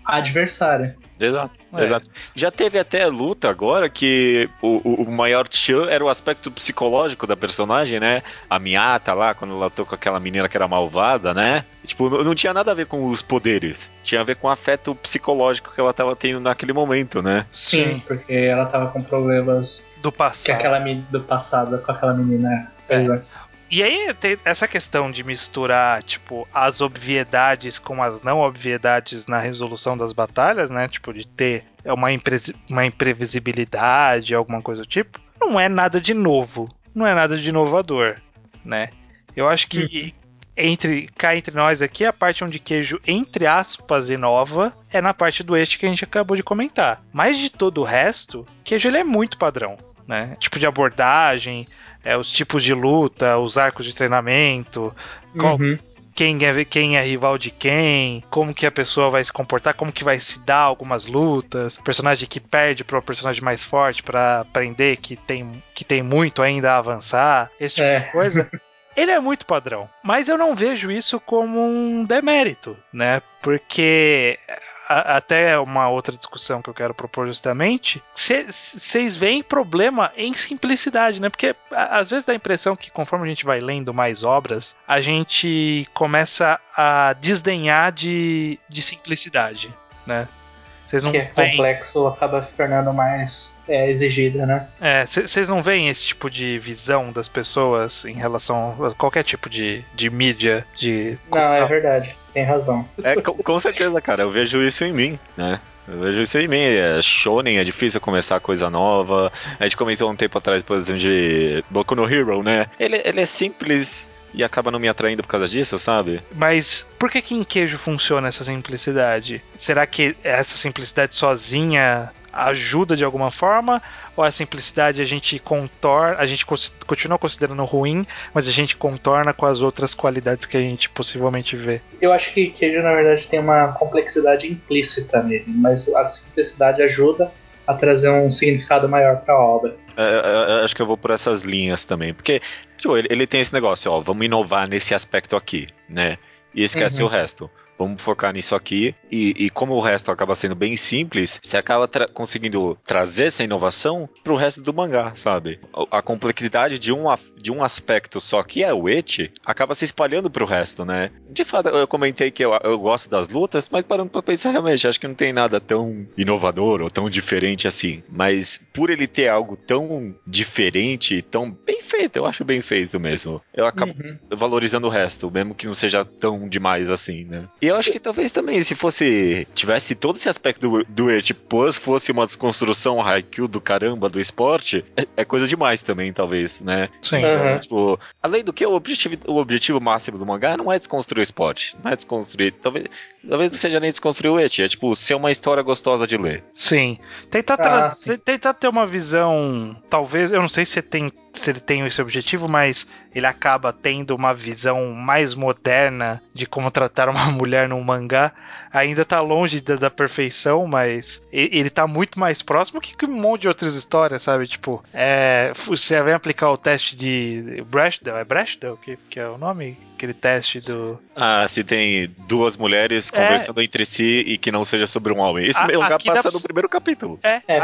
a adversária. Exato, É. exato. Já teve até luta agora que o, o, maior tchan era o aspecto psicológico da personagem, né? A Miata lá, quando ela lutou com aquela menina que era malvada, né? E, tipo, não, não tinha nada a ver com os poderes. Tinha a ver com o afeto psicológico que ela tava tendo naquele momento, né? Sim, Sim. porque ela tava com problemas Do que passado. aquela meni- do passado com aquela menina. Pois é. E aí tem essa questão de misturar, tipo, as obviedades com as não obviedades na resolução das batalhas, né? Tipo, de ter uma, impresi- uma imprevisibilidade, alguma coisa do tipo. Não é nada de novo. Não é nada de inovador, né? Eu acho que entre cá entre nós aqui, a parte onde queijo, entre aspas, inova é na parte do este que a gente acabou de comentar. Mas de todo o resto, queijo ele é muito padrão, né? Tipo de abordagem, é, os tipos de luta, os arcos de treinamento, qual- Uhum. quem é, quem é rival de quem, como que a pessoa vai se comportar, como que vai se dar algumas lutas, personagem que perde para o personagem mais forte para aprender que tem, que tem muito ainda a avançar, esse tipo É. de coisa. (laughs) Ele é muito padrão, mas eu não vejo isso como um demérito, né? Porque a- até uma outra discussão que eu quero propor justamente, vocês veem problema em simplicidade, né? Porque a- às vezes dá a impressão que conforme a gente vai lendo mais obras, a gente começa a desdenhar de, de simplicidade, né? Vocês não Que é veem complexo acaba se tornando mais é, exigida, né? é, vocês não veem esse tipo de visão das pessoas em relação a qualquer tipo de, de mídia, de. Não, é verdade. Tem razão. É, com, com certeza, cara, eu vejo isso em mim, né? Eu vejo isso em mim. É shonen, é difícil começar coisa nova. A gente comentou um tempo atrás, por exemplo, de Boku no Hero, né? Ele, ele é simples e acaba não me atraindo por causa disso, sabe? Mas por que que em queijo funciona essa simplicidade? Será que essa simplicidade sozinha ajuda de alguma forma? Ou a simplicidade a gente contorna, a gente continua considerando ruim, mas a gente contorna com as outras qualidades que a gente possivelmente vê? Eu acho que Queijo, na verdade, tem uma complexidade implícita nele, mas a simplicidade ajuda a trazer um significado maior para a obra. É, é, é, acho que eu vou por essas linhas também. Porque, tipo, ele, ele tem esse negócio, ó, vamos inovar nesse aspecto aqui, né? E esquece Uhum. o resto. Vamos focar nisso aqui. E, e como o resto acaba sendo bem simples, você acaba tra- conseguindo trazer essa inovação pro resto do mangá, sabe? A, a complexidade de um, de um aspecto só que é o eti acaba se espalhando pro resto, né? De fato, eu comentei que eu, eu gosto das lutas, mas parando pra pensar realmente, acho que não tem nada tão inovador ou tão diferente assim. Mas por ele ter algo tão diferente tão bem feito, eu acho bem feito mesmo. Eu acabo Uhum. valorizando o resto, mesmo que não seja tão demais assim, né? E eu acho que talvez também, se fosse. tivesse todo esse aspecto do, do Eti Plus, fosse uma desconstrução Haikyuu do caramba do esporte, é, é coisa demais também, talvez, né? Sim. Uhum. Tipo, além do que, o objetivo, o objetivo máximo do mangá não é desconstruir o esporte. Não é desconstruir. Talvez, talvez não seja nem desconstruir o Eti, é tipo ser uma história gostosa de ler. Sim. Tentar, Ah, sim. tentar ter uma visão. Talvez. Eu não sei se tem. Se ele tem esse objetivo, mas ele acaba tendo uma visão mais moderna de como tratar uma (laughs) mulher num mangá. Ainda tá longe da, da perfeição, mas ele tá muito mais próximo que que um monte de outras histórias, sabe? Tipo, é, você vem aplicar o teste de Brechdale, é Brechdale que, que é o nome? Aquele teste do. Ah, se tem duas mulheres É. conversando entre si e que não seja sobre um homem. Isso A- mangá passa no primeiro capítulo. É, É,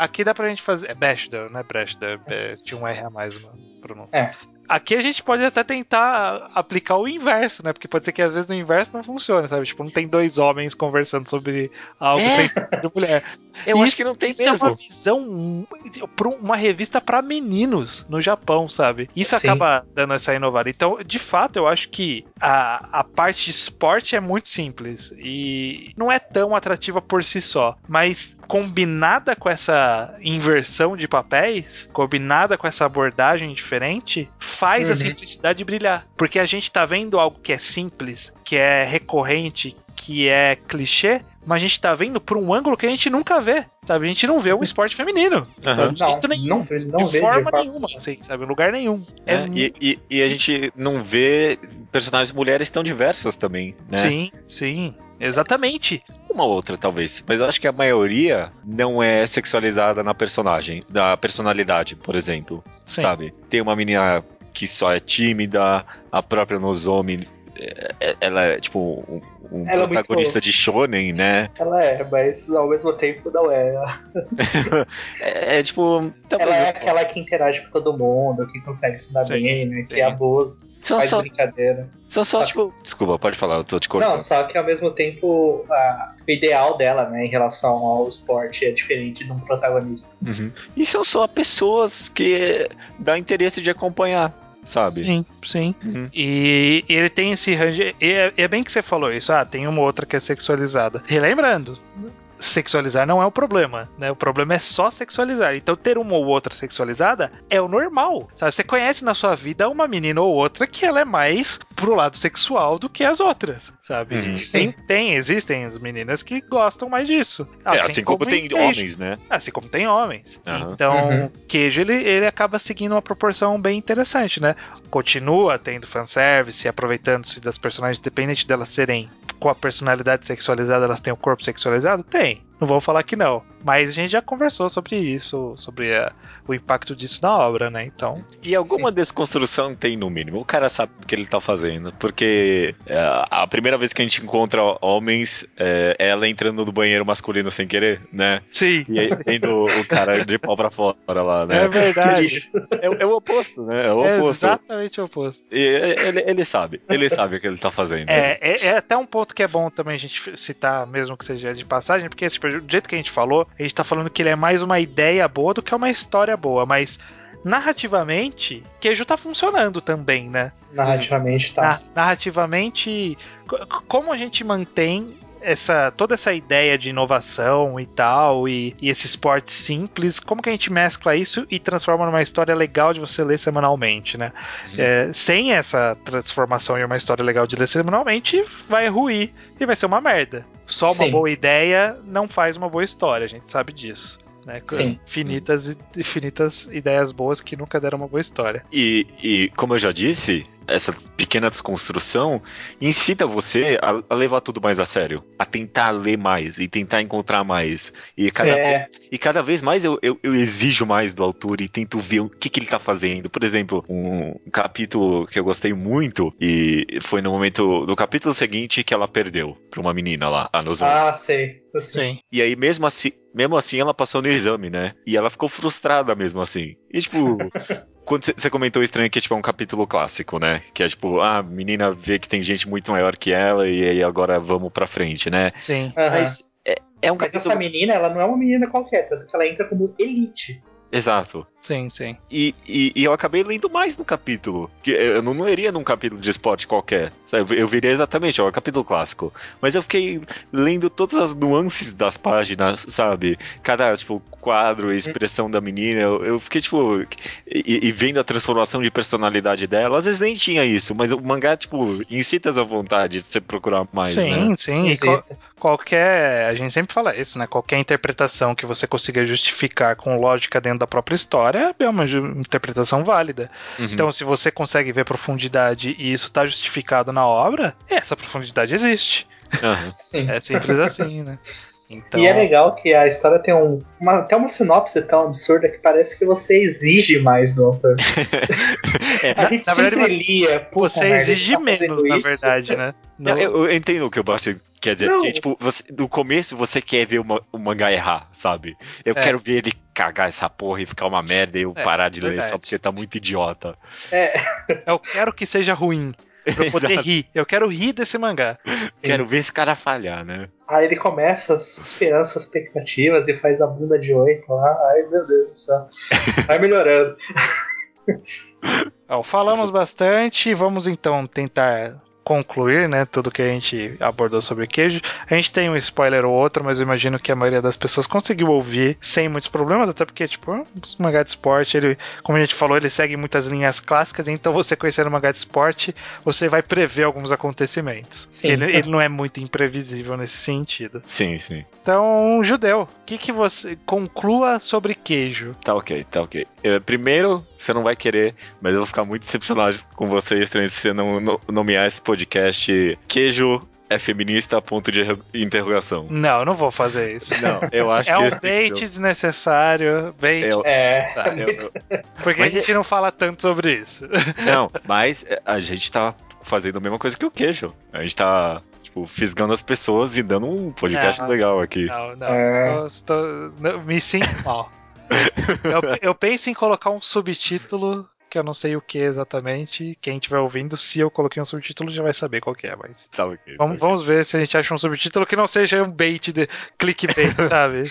Aqui dá pra gente fazer. É Bechdel, né? Bechdel. É, tinha um R a mais uma pronúncia. É. Aqui a gente pode até tentar aplicar o inverso, né? Porque pode ser que às vezes no inverso não funcione, sabe? Tipo, não tem dois homens conversando sobre algo É. sem ser de mulher. Eu acho Isso- que não tem isso é mesmo. uma visão para uma revista pra meninos no Japão, sabe? Isso Sim. acaba dando essa inovada. Então, de fato, eu acho que a, a parte de esporte é muito simples e não é tão atrativa por si só, mas combinada com essa inversão de papéis, combinada com essa abordagem diferente, faz a Uhum. simplicidade brilhar. Porque a gente tá vendo algo que é simples, que é recorrente, que é clichê, mas a gente tá vendo por um ângulo que a gente nunca vê, sabe? A gente não vê um esporte feminino, sabe? De Não, jeito nenhum. não, não de vê forma de nenhuma, assim, sabe? Em lugar nenhum. É, É, e, e- e a gente não vê personagens mulheres tão diversas também, né? Sim, sim. Exatamente. Uma outra, talvez. Mas eu acho que a maioria não é sexualizada na personagem, da personalidade, por exemplo. Sim. Sabe? Tem uma menina que só é tímida, a própria Nozomi. É- é- Ela é tipo um, um é protagonista muito- de shonen, né? Ela é, mas ao mesmo tempo não é. (laughs) É, é, tipo. talvez- Ela é aquela que interage com todo mundo, que consegue se dar Sim, bem, né? sim, que é São faz só, brincadeira. são só, só- tipo. Desculpa, pode falar, eu tô te cortando. Não, só que ao mesmo tempo a- o ideal dela, né, em relação ao esporte é diferente de um protagonista. Uhum. E são só pessoas que dá interesse de acompanhar, sabe? Sim, sim. Uhum. E ele tem esse range. E é, é bem que você falou isso. Ah, tem uma outra que é sexualizada. Relembrando. Sexualizar não é o problema, né? O problema é só sexualizar. Então, ter uma ou outra sexualizada é o normal, sabe? Você conhece na sua vida uma menina ou outra que ela é mais pro lado sexual do que as outras, sabe? Uhum. Tem, tem, existem as meninas que gostam mais disso. É, assim, como, tem em queijo. homens, né? Assim como tem homens. Aham. Então, Uhum. queijo ele, ele acaba seguindo uma proporção bem interessante, né? Continua tendo fanservice, aproveitando-se das personagens, independente delas serem com a personalidade sexualizada, elas têm o corpo sexualizado? Tem. Não vou falar que não. Mas a gente já conversou sobre isso, sobre a- o impacto disso na obra, né? Então. E alguma desconstrução tem no mínimo. O cara sabe o que ele tá fazendo. Porque é, a primeira vez que a gente encontra homens é ela entrando no banheiro masculino sem querer, né? Sim. E aí tendo o cara de pau pra fora lá, É né? verdade. É, é o oposto, né? É o É oposto. exatamente o oposto. E ele, ele sabe. Ele sabe o que ele tá fazendo. É, é, é até um ponto que é bom também a gente citar, mesmo que seja de passagem, porque tipo, do jeito que a gente falou, a gente tá falando que ele é mais uma ideia boa do que uma história boa, mas narrativamente, Queijo tá funcionando também, né? Narrativamente tá. Na- narrativamente, co- como a gente mantém essa toda essa ideia de inovação e tal e, e esse esporte simples, como que a gente mescla isso e transforma numa história legal de você ler semanalmente, né? Uhum. É, sem essa transformação em uma história legal de ler semanalmente, vai ruir e vai ser uma merda. só uma Sim. boa ideia não faz uma boa história, a gente sabe disso. Né? Com Sim. Infinitas, e- infinitas ideias boas que nunca deram uma boa história. E, e, como eu já disse, essa pequena desconstrução incita você a, a levar tudo mais a sério, a tentar ler mais e tentar encontrar mais. E cada, É. vez, e cada vez mais eu, eu, eu exijo mais do autor e tento ver o que, que ele tá fazendo. Por exemplo, um capítulo que eu gostei muito e foi no momento do capítulo seguinte que ela perdeu pra uma menina lá, a Nozomi. Ah, sei. Eu sei. Sim. E aí, mesmo assim, mesmo assim, ela passou no exame, né? E ela ficou frustrada mesmo assim. E tipo, (laughs) quando você comentou estranho que tipo, é um capítulo clássico, né? Que é tipo, ah, a menina vê que tem gente muito maior que ela e aí agora vamos pra frente, né? Sim. Aham. Mas é, é um Mas capítulo. essa menina, ela não é uma menina qualquer, tanto que ela entra como elite. Exato. Sim, sim. E, e, e eu acabei lendo mais no capítulo. Que eu não leria num capítulo de esporte qualquer. sabe? Eu viria exatamente, ó, um capítulo clássico. Mas eu fiquei lendo todas as nuances das páginas, sabe? Cada, tipo, quadro, expressão da menina. Eu, eu fiquei, tipo. E, e vendo a transformação de personalidade dela. Às vezes nem tinha isso, mas o mangá, tipo, incita a vontade de você procurar mais, sim, né? sim. E qual-. Qualquer. A gente sempre fala isso, né? Qualquer interpretação que você consiga justificar com lógica dentro da própria história é uma interpretação válida. Uhum. Então, se você consegue ver profundidade e isso está justificado na obra, essa profundidade existe. (laughs) Sim. É simples assim, né? Então, (laughs) E é legal que a história tem um, uma, até uma sinopse tão absurda que parece que você exige mais do autor. (laughs) É, A gente na verdade, sempre você- lia, você merda, exige tá menos, na isso. verdade, né? Não, eu, eu entendo o que o Basti quer dizer. Tipo, você, no começo você quer ver o, ma- o mangá errar, sabe? Eu É. quero ver ele cagar essa porra e ficar uma merda e eu É, parar de ler verdade. só porque tá muito idiota. É, Eu quero que seja ruim. Pra eu poder rir. Eu quero rir desse mangá. sim. Quero ver esse cara falhar, né? Aí ele começa superando suas expectativas e faz a bunda de oito lá. Ai meu Deus do céu. Vai melhorando. Ó, falamos bastante, vamos então tentar concluir, né, tudo que a gente abordou sobre queijo. A gente tem um spoiler ou outro, mas eu imagino que a maioria das pessoas conseguiu ouvir sem muitos problemas, até porque, tipo, um mangá de esporte, ele, como a gente falou, ele segue muitas linhas clássicas, então você conhecendo o mangá de esporte, você vai prever alguns acontecimentos. Sim. Ele, ele não é muito imprevisível nesse sentido. Sim, sim. Então, judeu, o que, que você conclua sobre queijo? Tá ok, tá ok. Eh, primeiro, você não vai querer, mas eu vou ficar muito decepcionado com você, estranho, se você não no- nomear esse podcast Queijo é feminista, ponto de erro- interrogação. Não, eu não vou fazer isso. Não, eu acho É que um tem que bait desnecessário, bait Eu- É, desnecessário. o- eu- eu- Porque Mas a gente não fala tanto sobre isso. Não, (laughs) mas é, a gente tá fazendo a mesma coisa que o queijo. A gente tá, tipo, fisgando as pessoas e dando um podcast Não. legal aqui. Não, não, É. estou, estou- não, me sinto mal. (laughs) Eu, eu penso em colocar um subtítulo, que eu não sei o que exatamente. Quem estiver ouvindo, se eu coloquei um subtítulo, já vai saber qual que é, mas. Tá ok. tá Vamos, vamos ver se a gente acha um subtítulo que não seja um bait de clickbait, (laughs) sabe?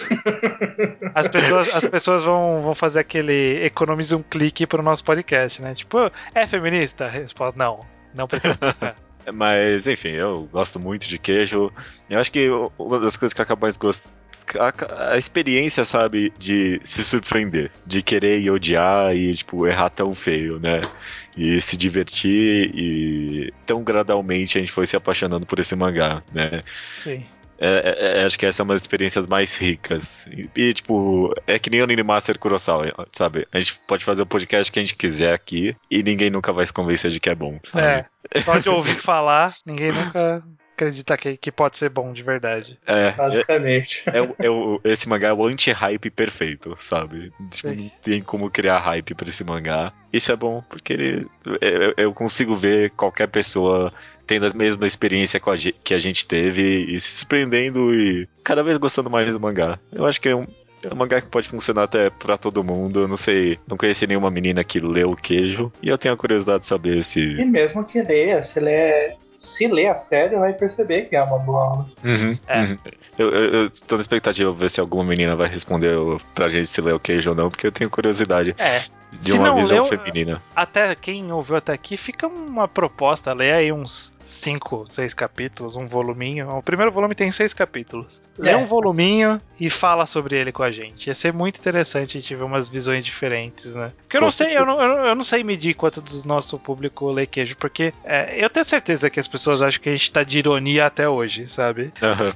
As pessoas, as pessoas vão, vão fazer aquele economize um clique pro nosso podcast, né? Tipo, é feminista? Resposta, não. Não precisa. (laughs) Mas, enfim, eu gosto muito de queijo. Eu acho que uma das coisas que eu acabo mais gostando. A, a experiência, sabe, de se surpreender, de querer e odiar e, tipo, errar tão feio, né? E se divertir e tão gradualmente a gente foi se apaixonando por esse mangá, né? Sim. É, é, é, acho que essa é uma das experiências mais ricas. E, e, tipo, é que nem o Ninimaster Kurosawa, sabe? A gente pode fazer o podcast que a gente quiser aqui e ninguém nunca vai se convencer de que é bom, sabe? É. Só de ouvir falar, ninguém nunca acredita que, que pode ser bom de verdade. É, basicamente. é, o- é o- esse mangá é o anti-hype perfeito, sabe? Tipo, não tem como criar hype pra esse mangá. Isso é bom, porque ele, eu, eu consigo ver qualquer pessoa tendo a mesma experiência com a ge- que a gente teve e se surpreendendo e cada vez gostando mais do mangá. Eu acho que é um, é um mangá que pode funcionar até pra todo mundo. Eu não sei, não conheci nenhuma menina que leu o queijo e eu tenho a curiosidade de saber E se. mesmo que leia, se lê, se lê a sério, vai perceber que é uma boa aula. Uhum, É. uhum. Eu, eu, eu tô na expectativa de ver se alguma menina vai responder pra gente se lê o queijo ou não, porque eu tenho curiosidade. É. de Se uma não visão leu, feminina. Até quem ouviu até aqui, fica uma proposta. Lê aí uns 5, 6 capítulos, um voluminho. O primeiro volume tem seis capítulos. Lê É. um voluminho e fala sobre ele com a gente. Ia ser muito interessante a gente ver umas visões diferentes, né? Porque eu não sei, eu não, eu não- eu não sei medir quanto do nosso público lê queijo, porque é, eu tenho certeza que as pessoas acham que a gente tá de ironia até hoje, sabe? Aham.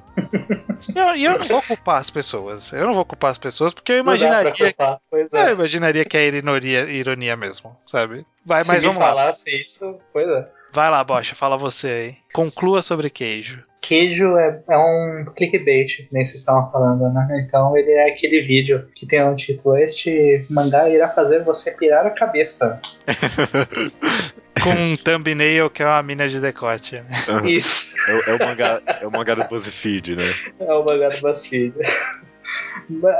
E eu, eu não vou culpar as pessoas. Eu não vou culpar as pessoas, porque eu Não dá pra imaginaria. culpar. Pois Eu é. imaginaria que é ironia, ironia mesmo, sabe? Vai, Se mas me vamos lá. falasse isso, pois é. Vai lá, Bocha, fala você aí. Conclua sobre queijo. Queijo é, é um clickbait, que nem vocês estavam falando, né? Então ele é aquele vídeo que tem um título: Este mangá irá fazer você pirar a cabeça. (laughs) Com um thumbnail que é uma mina de decote. né? Isso É, o- é o mangá, é o mangá do BuzzFeed, né? é o mangá do BuzzFeed.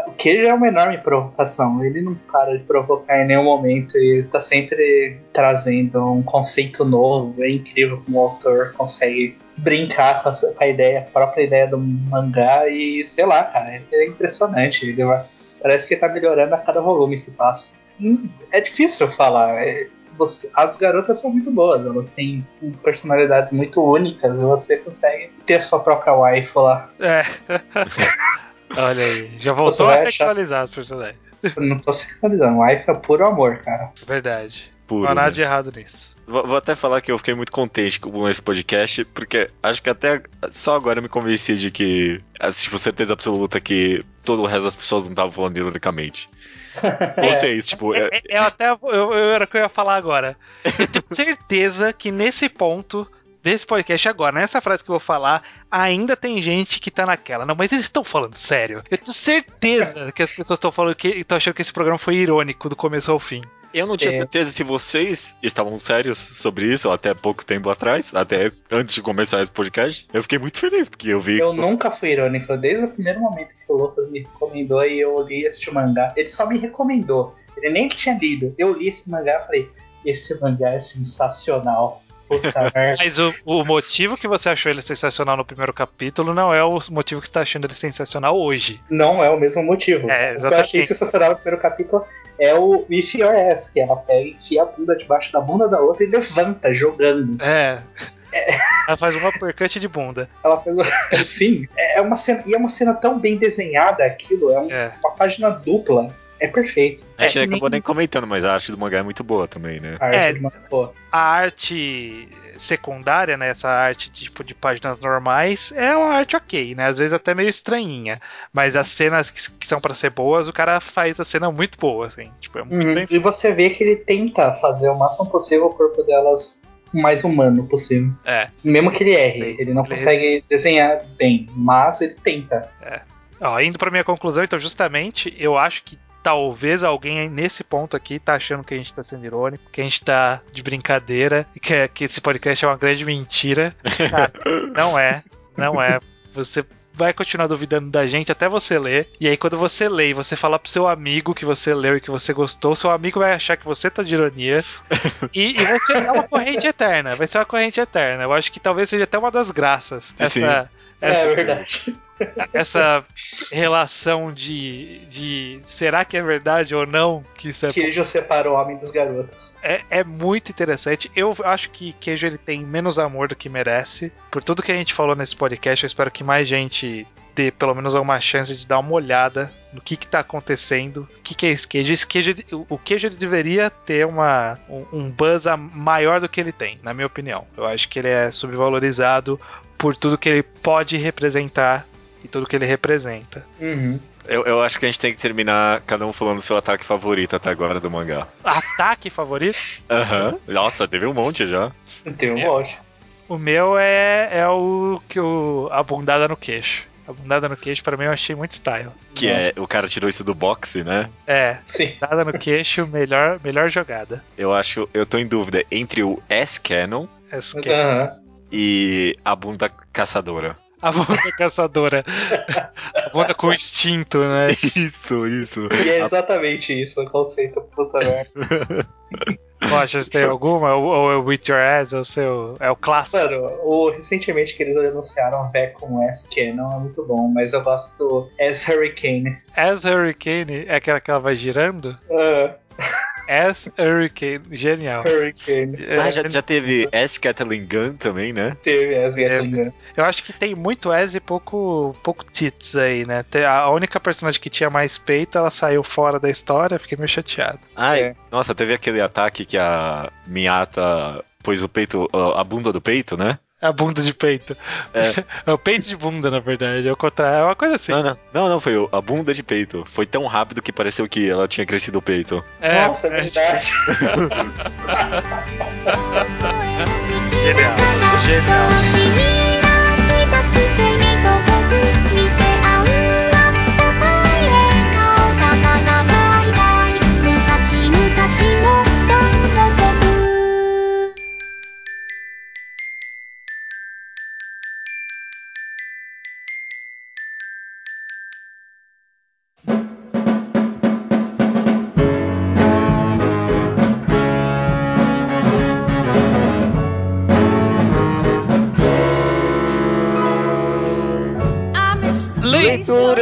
O Queijo é uma enorme provocação. Ele não para de provocar em nenhum momento e ele tá sempre trazendo um conceito novo. É incrível como o autor consegue brincar com a, com a ideia, a própria ideia do mangá e sei lá, cara, é impressionante. Ele vai- parece que ele tá melhorando a cada volume que passa. É difícil falar. é- você- as garotas são muito boas, elas têm personalidades muito únicas e você consegue ter sua própria waifu lá. É. (laughs) Olha aí, já voltou a achar- sexualizar os personagens. Eu não tô sexualizando, waifu é puro amor, cara. Verdade. Puro, não há nada né? de errado nisso. Vou, vou até falar que eu fiquei muito contente com esse podcast, porque acho que até só agora eu me convenci de que, assim, com certeza absoluta, que todo o resto das pessoas não estavam falando ironicamente. (laughs) Vocês, tipo, é- É, é, eu até eu, eu era o que eu ia falar agora. Eu tenho certeza que nesse ponto desse podcast agora, nessa frase que eu vou falar, ainda tem gente que tá naquela. Não, mas eles estão falando sério. Eu tenho certeza que as pessoas estão falando que estão achando que esse programa foi irônico do começo ao fim. eu não tinha É. certeza se vocês estavam sérios sobre isso até pouco tempo atrás, até antes de começar esse podcast. Eu fiquei muito feliz, porque eu vi. Eu nunca fui irônico, desde o primeiro momento que o Lucas me recomendou e eu li este mangá. Ele só me recomendou, ele nem tinha lido. Eu li esse mangá e falei: esse mangá é sensacional. (laughs) Mas o, o motivo que você achou ele sensacional no primeiro capítulo não é o motivo que você tá achando ele sensacional hoje. Não é o mesmo motivo. É, o que eu achei sensacional no primeiro capítulo é o If Your Ass, que ela pega, enfia a bunda debaixo da bunda da outra e levanta, jogando. É. Ela faz uma percute de bunda. Ela pegou. (laughs) Sim, é uma cena. E é uma cena tão bem desenhada aquilo, é um- É. uma página dupla. É perfeito. A gente É, acabou nem- nem comentando, mas a arte do mangá é muito boa também, né? A arte É. de uma- pô, A arte secundária, né? Essa arte tipo de páginas normais é uma arte ok, né? Às vezes até meio estranhinha. Mas as cenas que, que são pra ser boas, o cara faz a cena muito boa, assim. Tipo, é muito Uhum. bem. E você vê que ele tenta fazer o máximo possível o corpo delas o mais humano possível. É. Mesmo que ele erre, ele não ele- consegue desenhar bem, mas ele tenta. Ó, indo pra minha conclusão, então, justamente, eu acho que talvez alguém nesse ponto aqui tá achando que a gente tá sendo irônico, que a gente tá de brincadeira, e que, que esse podcast é uma grande mentira. Cara, (laughs) não é, não é. Você vai continuar duvidando da gente até você ler. E aí, quando você lê e você falar pro seu amigo que você leu e que você gostou, seu amigo vai achar que você tá de ironia. (laughs) E, e vai ser uma corrente eterna. Vai ser uma corrente eterna. Eu acho que talvez seja até uma das graças. Essa. Essa É verdade. essa relação de, de será que é verdade ou não que isso é, Queijo separa o homem dos garotos. é, é muito interessante. Eu acho que Queijo ele tem menos amor do que merece. Por tudo que a gente falou nesse podcast, eu espero que mais gente dê pelo menos uma chance de dar uma olhada no que que tá acontecendo. O que que é esse queijo? Esse queijo o- queijo ele deveria ter uma, um, um buzz maior do que ele tem, na minha opinião. Eu acho que ele é subvalorizado por tudo que ele pode representar e tudo que ele representa. Uhum. Eu, eu acho que a gente tem que terminar cada um falando seu ataque favorito até agora do mangá. Ataque favorito? Aham. Nossa, teve um monte já. Tem um monte. O meu é, é o que o a bundada no queixo. A bundada no queixo pra mim eu achei muito style. Que é, o cara tirou isso do boxe, né? É, Sim. bundada no queixo, melhor melhor jogada. Eu acho, eu tô em dúvida entre o que é Aham. E a bunda caçadora. a bunda caçadora. a bunda com instinto, né? (laughs) Isso, isso. E é exatamente isso o conceito, puta merda. (laughs) Poxa, você tem alguma? Ou, ou é o With Your Ass? É o seu. É o clássico. Mano, o, recentemente que eles anunciaram Vé com S Canon é muito bom, mas eu gosto do S Hurricane. As Hurricane é aquela que ela vai girando? Ah, As Hurricane. Genial. Hurricane. É, Ah, já, já teve S. Kathleen Gunn também, né? Teve as Gatling Gun. Eu acho que tem muito S e pouco, pouco tits aí, né? A única personagem que tinha mais peito, ela saiu fora da história, fiquei meio chateado. Ah, É. nossa, teve aquele ataque que a Miata pôs o peito, a bunda do peito, né? A bunda de peito. (laughs) É, o peito de bunda, na verdade. É o contrário, é uma coisa assim. Não, não, não, não, foi a bunda de peito. Foi tão rápido que pareceu que ela tinha crescido o peito. É, Nossa, é verdade. (laughs) genial. Genial.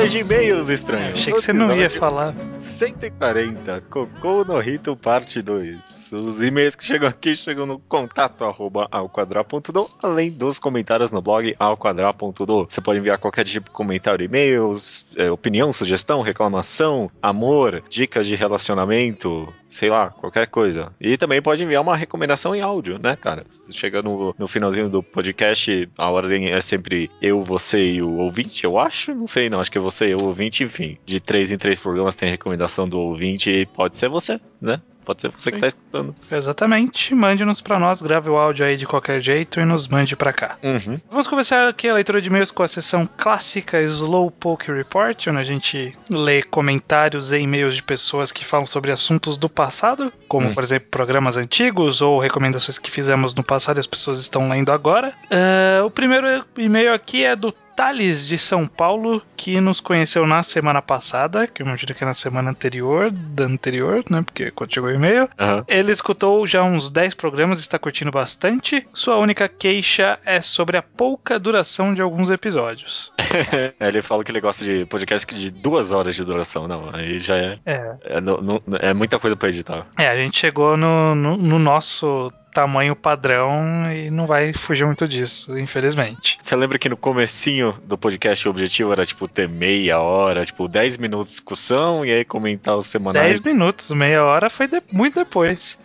Leitura de e-mails estranhos. achei que você não ia falar. 140, Cocô no Rito, parte 2. Os e-mails que chegam aqui chegam no contato arroba alquadra.do, além dos comentários no blog alquadra.do. Você pode enviar qualquer tipo de comentário, e-mails, é, opinião, sugestão, reclamação, amor, dicas de relacionamento, sei lá, qualquer coisa. E também pode enviar uma recomendação em áudio, né, cara? Chega no, no finalzinho do podcast, a ordem é sempre eu, você e o ouvinte, eu acho? Não sei, não. Acho que é você e o ouvinte, enfim. De três em três programas tem recomendação do ouvinte e pode ser você, né? Pode ser você que Sim. tá escutando. Exatamente. Mande-nos pra nós, grave o áudio aí de qualquer jeito e nos mande pra cá. Uhum. Vamos começar aqui a leitura de e-mails com a sessão clássica Slowpoke Report, onde a gente lê comentários e e-mails de pessoas que falam sobre assuntos do passado, como, Hum. por exemplo, programas antigos ou recomendações que fizemos no passado e as pessoas estão lendo agora. Ah, o primeiro e-mail aqui é do Thales de São Paulo, que nos conheceu na semana passada, que eu imagino que é na semana anterior, da anterior, né? Porque quando chegou o e-mail. Aham. Ele escutou já uns 10 programas e está curtindo bastante. Sua única queixa é sobre a pouca duração de alguns episódios. (laughs) ele fala que ele gosta de podcast de duas horas de duração. Não, aí já é. É, É, no- no- é muita coisa pra editar. é a gente chegou no, no, no nosso tamanho padrão e não vai fugir muito disso, infelizmente. Você lembra que no comecinho do podcast o objetivo era, tipo, ter meia hora, tipo, 10 minutos de discussão e aí comentar os semanais? 10 minutos, meia hora foi de- muito depois.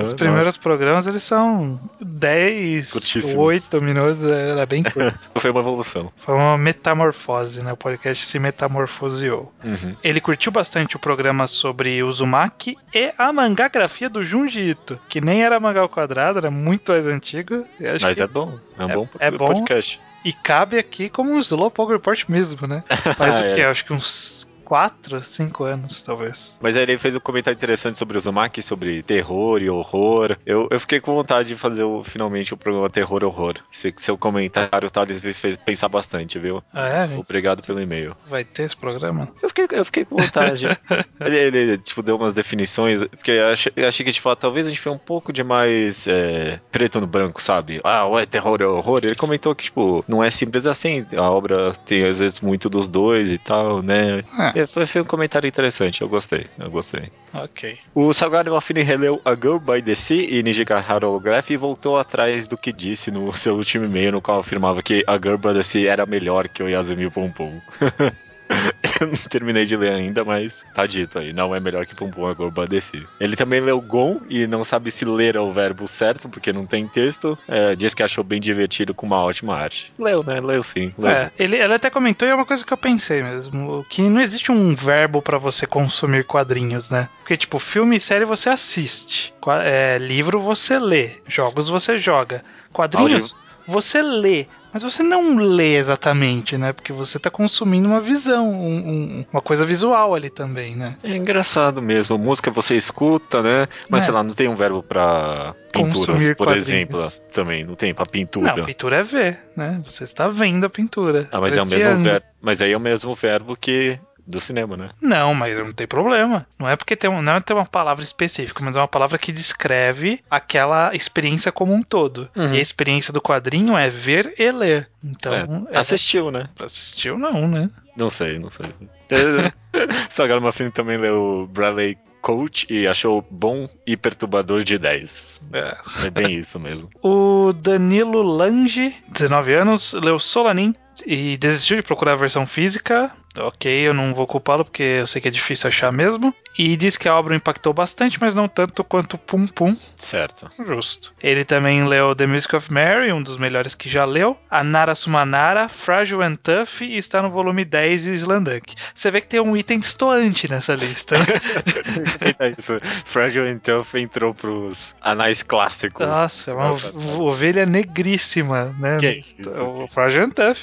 Os primeiros programas eles são 10, Curtíssimos. 8 minutos, era bem (laughs) curto. nossa, Foi uma evolução. Foi uma metamorfose, né? O podcast se metamorfoseou. Uhum. Ele curtiu bastante o programa sobre Uzumaki e a mangagrafia do Junji Ito, que nem era mangá ao quadrado, era muito mais antigo. Mas que- é bom. É um é- bom é bom. podcast. E cabe aqui como um Slowpoke Report mesmo, né? (laughs) Faz Ah, o quê? é. Acho que uns 4, 5 anos, talvez. Mas aí ele fez um comentário interessante sobre o Uzumaki, sobre terror e horror. Eu, eu fiquei com vontade de fazer o- finalmente o programa Terror Horror. Esse, seu comentário, Thales, me fez pensar bastante, viu? Ah, é? Obrigado pelo e-mail. Vai ter esse programa? Eu fiquei, eu fiquei com vontade. (laughs) ele, ele, tipo, deu umas definições, porque eu achei, eu achei que, tipo, ah, talvez a gente foi um pouco demais é, preto no branco, sabe? Ah, ou é terror é horror. Ele comentou que, tipo, não é simples assim. A obra tem, às vezes, muito dos dois e tal, né? É, Foi, foi um comentário interessante, eu gostei, eu gostei. ok. O Salgado Malfini releu A Girl by the Sea e Nijigahara Holograph e voltou atrás do que disse no (laughs) seu último e-mail, no qual afirmava que A Girl by the Sea era melhor que o Yasumi Pum. (laughs) (laughs) Eu não terminei de ler ainda, mas tá dito aí, não é melhor que Pum Pum the Sea. Ele também leu Gon e não sabe se ler é o verbo certo, porque não tem texto. É, diz que achou bem divertido com uma ótima arte. Leu, né? Leu sim. Leu. É, ele, ele até comentou e é uma coisa que eu pensei mesmo, que não existe um verbo pra você consumir quadrinhos, né? Porque, tipo, filme e série você assiste, é, livro você lê, jogos você joga, quadrinhos você lê, mas você não lê exatamente, né? Porque você tá consumindo uma visão, um- um- uma coisa visual ali também, né? É engraçado mesmo. Música você escuta, né? Mas É. sei lá, não tem um verbo pra pinturas, Consumir por quadrinhos. exemplo. Também, não tem pra pintura. Não, pintura é ver, né? Você está vendo a pintura. ah, mas é o mesmo verbo. Mas aí é o mesmo verbo que do cinema, né? Não, mas não tem problema. Não é porque tem, um- não é ter uma palavra específica, mas é uma palavra que descreve aquela experiência como um todo. Uhum. E a experiência do quadrinho é ver e ler. Então, É, é, Assistiu, né? assistiu não, né? Não sei, não sei. (laughs) Sagar Muffin também leu Bradley coach e achou bom e perturbador de 10. É. É bem isso mesmo. (laughs) O Danilo Lange, 19 anos, leu Solanin e desistiu de procurar a versão física. Ok, eu não vou culpá-lo porque eu sei que é difícil achar mesmo. E diz que a obra impactou bastante, mas não tanto quanto Pum Pum. Certo. Justo. Ele também leu The Music of Mary, um dos melhores que já leu. A Nara Sumanara, Fragile and Tough e está no volume 10 de Slandunk. Você vê que tem um item estoante nessa lista. (laughs) (laughs) é isso. Fragile and Tough entrou pros anais clássicos. Nossa, é uma ov- ovelha negríssima, né? Que isso? O Fragile and Tough.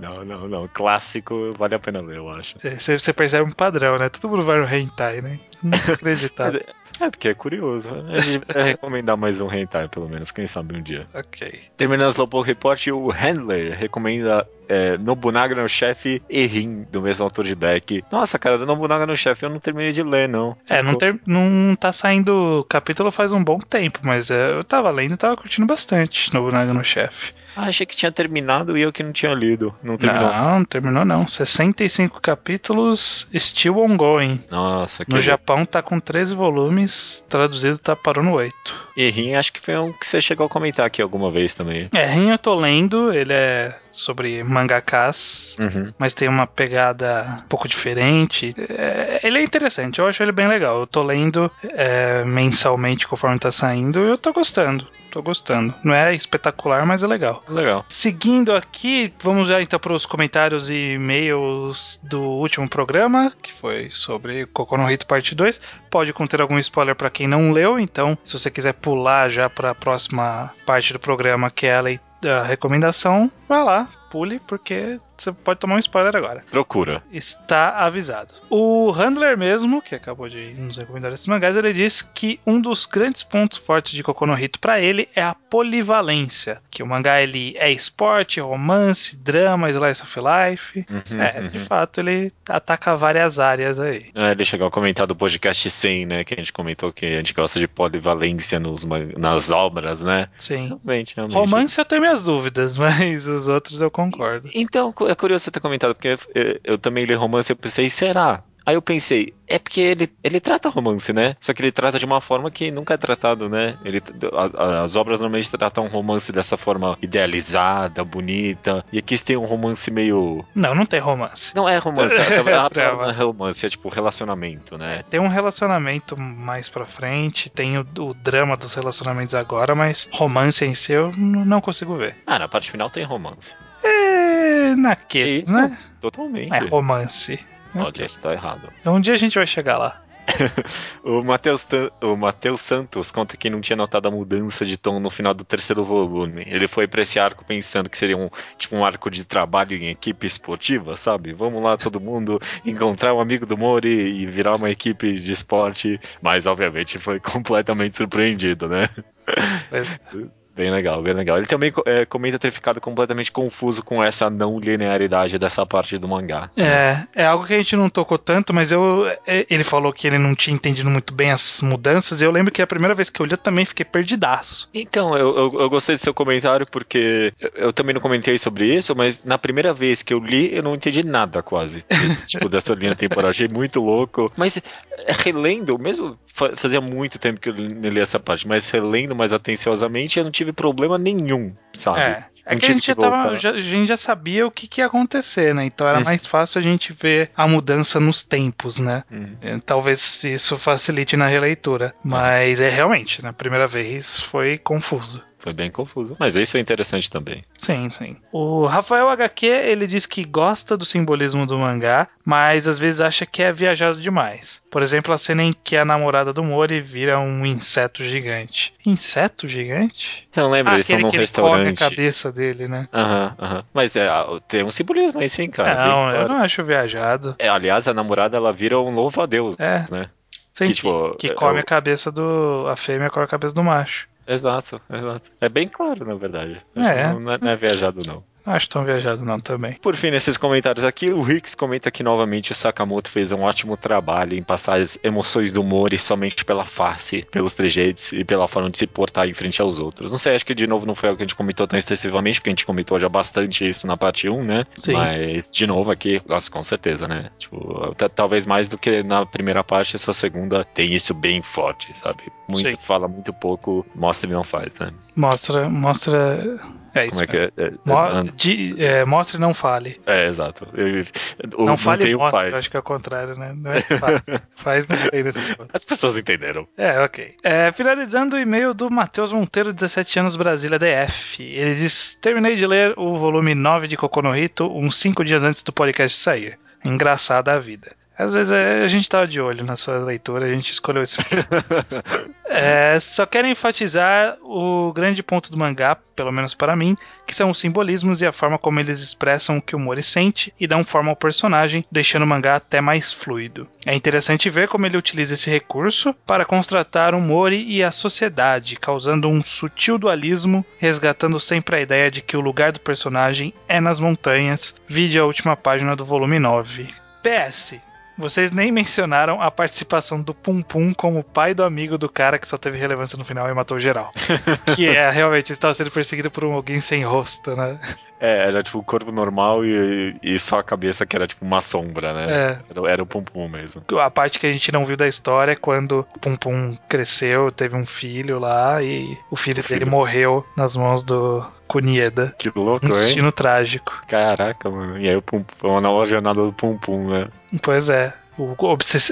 Não, não, não. Clássico vale a pena eu acho. Você percebe um padrão, né? Todo mundo vai no hentai, né? (laughs) Inacreditável. É, porque é curioso. A gente vai (laughs) recomendar mais um hentai, pelo menos, quem sabe um dia. ok. Terminando o Slowpoke Report, o Handler recomenda é, Nobunaga no Chefe e Rin, do mesmo autor de Beck. Nossa, cara, Nobunaga no Chefe eu não terminei de ler, não. É, não, ter, não tá saindo capítulo faz um bom tempo, mas é, eu tava lendo e tava curtindo bastante Nobunaga no chefe. Ah, achei que tinha terminado e eu que não tinha lido. Não terminou. Não, não terminou não. 65 capítulos, still ongoing. Nossa, que No Japão tá com 13 volumes, traduzido tá no 8. E Rin, acho que foi um que você chegou a comentar aqui alguma vez também. É, Rin eu tô lendo, ele é sobre mangakas, Uhum. mas tem uma pegada um pouco diferente. É, ele é interessante, eu acho ele bem legal. Eu tô lendo é, mensalmente conforme tá saindo e eu tô gostando. Tô gostando. Não é espetacular, mas é legal. Legal. Seguindo aqui, vamos já então para os comentários e e-mails do último programa, que foi sobre Kokono Hito Parte 2. Pode conter algum spoiler para quem não leu, então se você quiser pular já para a próxima parte do programa, que é a, lei- a recomendação, vai lá, pule, porque você pode tomar um spoiler agora Procura. está avisado. O Handler mesmo, que acabou de nos recomendar esses mangás, ele diz que um dos grandes pontos fortes de Kokono Hito para ele é a polivalência, que o mangá ele é esporte, romance, drama, slice of life. Uhum, É, uhum. de fato ele ataca várias áreas aí. É, ele chegou a comentar do podcast 100, né? Que a gente comentou que a gente gosta de polivalência nos, nas obras, né? Sim. Realmente, realmente. Romance eu tenho minhas dúvidas, (laughs) mas os outros eu concordo. Então, é curioso você ter comentado, porque eu, eu também li romance e eu pensei, será? Aí eu pensei, é porque ele, ele trata romance, né? Só que ele trata de uma forma que nunca é tratado, né? Ele, a- as obras normalmente tratam romance dessa forma idealizada, bonita. E aqui tem um romance meio. Não, não tem romance. Não é romance, é, (laughs) é, palavra romance, é tipo relacionamento, né? Tem um relacionamento mais pra frente, tem o, o drama dos relacionamentos agora, mas romance em si eu não consigo ver. Ah, na parte final tem romance. É naquele, Isso. né? Totalmente. É romance. Olha, isso tá errado. Um dia a gente vai chegar lá. (laughs) O Matheus o Matheus Santos conta que não tinha notado a mudança de tom no final do terceiro volume. Ele foi pra esse arco pensando que seria um tipo um arco de trabalho em equipe esportiva, sabe? Vamos lá todo mundo (laughs) encontrar um amigo do Mori e virar uma equipe de esporte, mas obviamente foi (laughs) completamente surpreendido, né? Bem legal, bem legal. Ele também é, comenta ter ficado completamente confuso com essa não linearidade dessa parte do mangá. É, é algo que a gente não tocou tanto, mas eu. é, Ele falou que ele não tinha entendido muito bem as mudanças. E eu lembro que a primeira vez que eu li eu também fiquei perdidaço. Então, eu, eu, eu gostei do seu comentário porque eu, eu também não comentei sobre isso, mas na primeira vez que eu li, eu não entendi nada quase. (laughs) tipo, dessa linha temporal. Achei muito louco. Mas é, relendo, mesmo fa- fazia muito tempo que eu li essa parte, mas relendo mais atenciosamente, eu não tive problema nenhum, sabe? É. É que a tive gente, já que tava, voltar. já- a gente já sabia o que, que ia acontecer, né? Então era Hum. mais fácil a gente ver a mudança nos tempos, né? Hum. É, Talvez isso facilite na releitura. Mas é realmente, na primeira vez foi confuso. Foi bem confuso. Mas isso é interessante também. Sim, sim. O Rafael HQ, ele diz que gosta do simbolismo do mangá, mas às vezes acha que é viajado demais. Por exemplo, a cena em que a namorada do Mori vira um inseto gigante. Inseto gigante? Você não lembra? Ah, Eles estão num que ele come a restaurante. cabeça dele, né? Aham, aham. Mas é, tem um simbolismo aí sim, cara. não, eu não acho viajado. É, aliás, a namorada ela vira um louvo a Deus, É, né? sim, Que, tipo, que é- come é o- a cabeça do. A fêmea come a cabeça do macho. Exato, exato. É bem claro, na verdade. É. Não, não é, não é viajado, não. Acho tão viajado não também. Por fim, nesses comentários aqui, o Rix comenta que novamente o Sakamoto fez um ótimo trabalho em passar as emoções do Mori somente pela face, pelos trejeitos e pela forma de se portar em frente aos outros. Não sei, acho que de novo não foi algo que a gente comentou tão extensivamente, porque a gente comentou já bastante isso na parte 1, né? Sim. Mas, de novo aqui, nossa, com certeza, né? Tipo, talvez mais do que na primeira parte, essa segunda tem isso bem forte, sabe? Muito, Sim. fala muito pouco, mostra e não faz, né? Mostra, mostra. É isso. Como é que mesmo. é? É, Mo- é, de- é, mostre e não fale. é, exato. O- não fale tem e o mostre, faz. acho que é o contrário, né? Não é fale. (laughs) faz não tem nesse ponto. As pessoas entenderam. É, ok. É, finalizando o e-mail do Matheus Monteiro, 17 anos, Brasília DF. Ele diz: Terminei de ler o volume 9 de Kokonohito uns 5 dias antes do podcast sair. Engraçada a vida. Às vezes é, a gente tava de olho na sua leitura, a gente escolheu esse. (laughs) É, só quero enfatizar o grande ponto do mangá, pelo menos para mim, que são os simbolismos e a forma como eles expressam o que o Mori sente e dão forma ao personagem, deixando o mangá até mais fluido. É interessante ver como ele utiliza esse recurso para contrastar o Mori e a sociedade, causando um sutil dualismo, resgatando sempre a ideia de que o lugar do personagem é nas montanhas. Vide a última página do volume 9. PS. Vocês nem mencionaram a participação do Pum Pum como pai do amigo do cara que só teve relevância no final e matou geral. (laughs) que é realmente estava sendo perseguido por um alguém sem rosto, né? É, era tipo o corpo normal e, e só a cabeça que era tipo uma sombra, né? É. Era, era o Pum Pum mesmo. A parte que a gente não viu da história é quando o Pum Pum cresceu, teve um filho lá e o filho O dele filho. morreu nas mãos do Kunieda. Que louco, Um hein? destino trágico. Caraca, mano. E aí o Pum Pum, uma nova jornada do Pum Pum, né? Pois é. O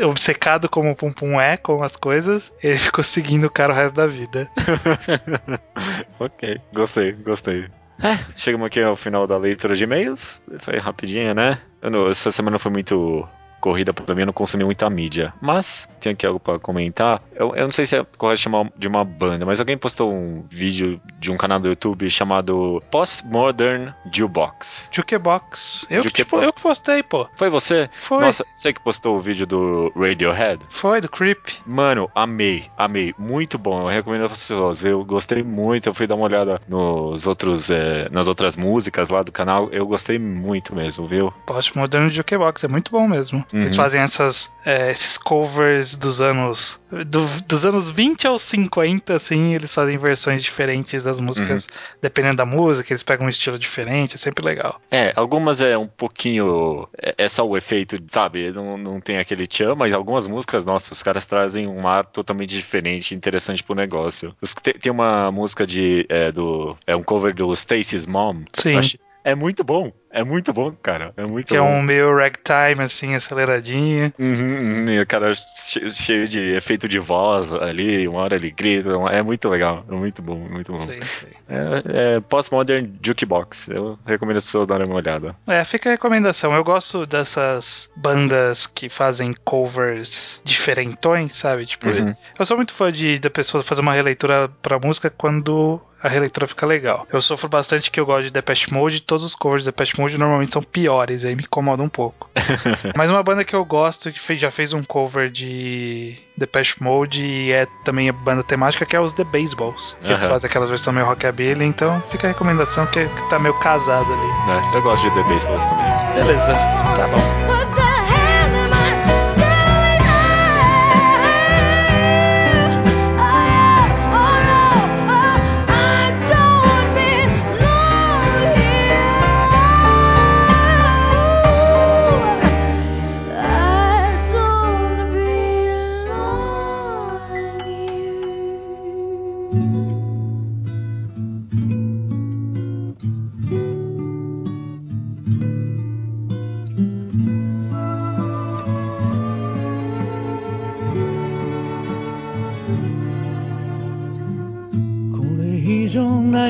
obcecado como o Pum Pum é com as coisas, ele (laughs) ficou seguindo o cara o resto da vida. (laughs) ok, gostei, gostei. É, chegamos aqui ao final da leitura de e-mails. Foi rapidinho, né? Não- essa semana foi muito corrida pra mim, eu não consumi muita mídia. Mas, tem aqui algo pra comentar. Eu, eu não sei se é correto chamar de uma banda, mas alguém postou um vídeo de um canal do YouTube chamado Postmodern Jukebox. Jukebox. Eu, que, Jukebox. tipo, eu que postei, pô. Foi você? Foi. Nossa, você que postou o vídeo do Radiohead? Foi, do Creep. Mano, amei, amei. Muito bom. Eu recomendo para as pessoas. Eu gostei muito. Eu fui dar uma olhada nos outros, é, nas outras músicas lá do canal. Eu gostei muito mesmo, viu? Postmodern Jukebox, é muito bom mesmo. Eles Uhum. fazem essas, é, esses covers dos anos. do- dos anos 20 aos 50, assim, eles fazem versões diferentes das músicas. Uhum. Dependendo da música, eles pegam um estilo diferente, é sempre legal. É, algumas é um pouquinho. É, é só o efeito, sabe? Não, não tem aquele tchan, mas algumas músicas, nossa, os caras trazem um ar totalmente diferente, interessante pro negócio. Tem, tem uma música de. É, do, é um cover do Stacy's Mom. Sim. Eu É muito bom. É muito bom, cara. É muito Que é bom. um meio ragtime, assim, aceleradinho. Uhum, uhum, e o cara che- cheio de efeito de voz ali, uma hora ele grita, é muito legal, é muito bom, muito bom. Sei, sei. É, é Postmodern Jukebox, eu recomendo as pessoas darem uma olhada. É, fica a recomendação. Eu gosto dessas bandas que fazem covers diferentões, sabe? Tipo, Uhum. eu sou muito fã de da pessoa fazer uma releitura pra música quando a releitura fica legal. Eu sofro bastante que eu gosto de Depeche Mode, todos os covers de Depeche Mode normalmente são piores, aí me incomoda um pouco. (laughs) Mas uma banda que eu gosto, que fez- já fez um cover de Depeche Mode e é também a banda temática, que é os The Baseballs. Que eles Aham. fazem aquelas versões meio rockabilly, então fica a recomendação que, que tá meio casado ali. É, eu gosto de The Baseballs também. Beleza, tá bom.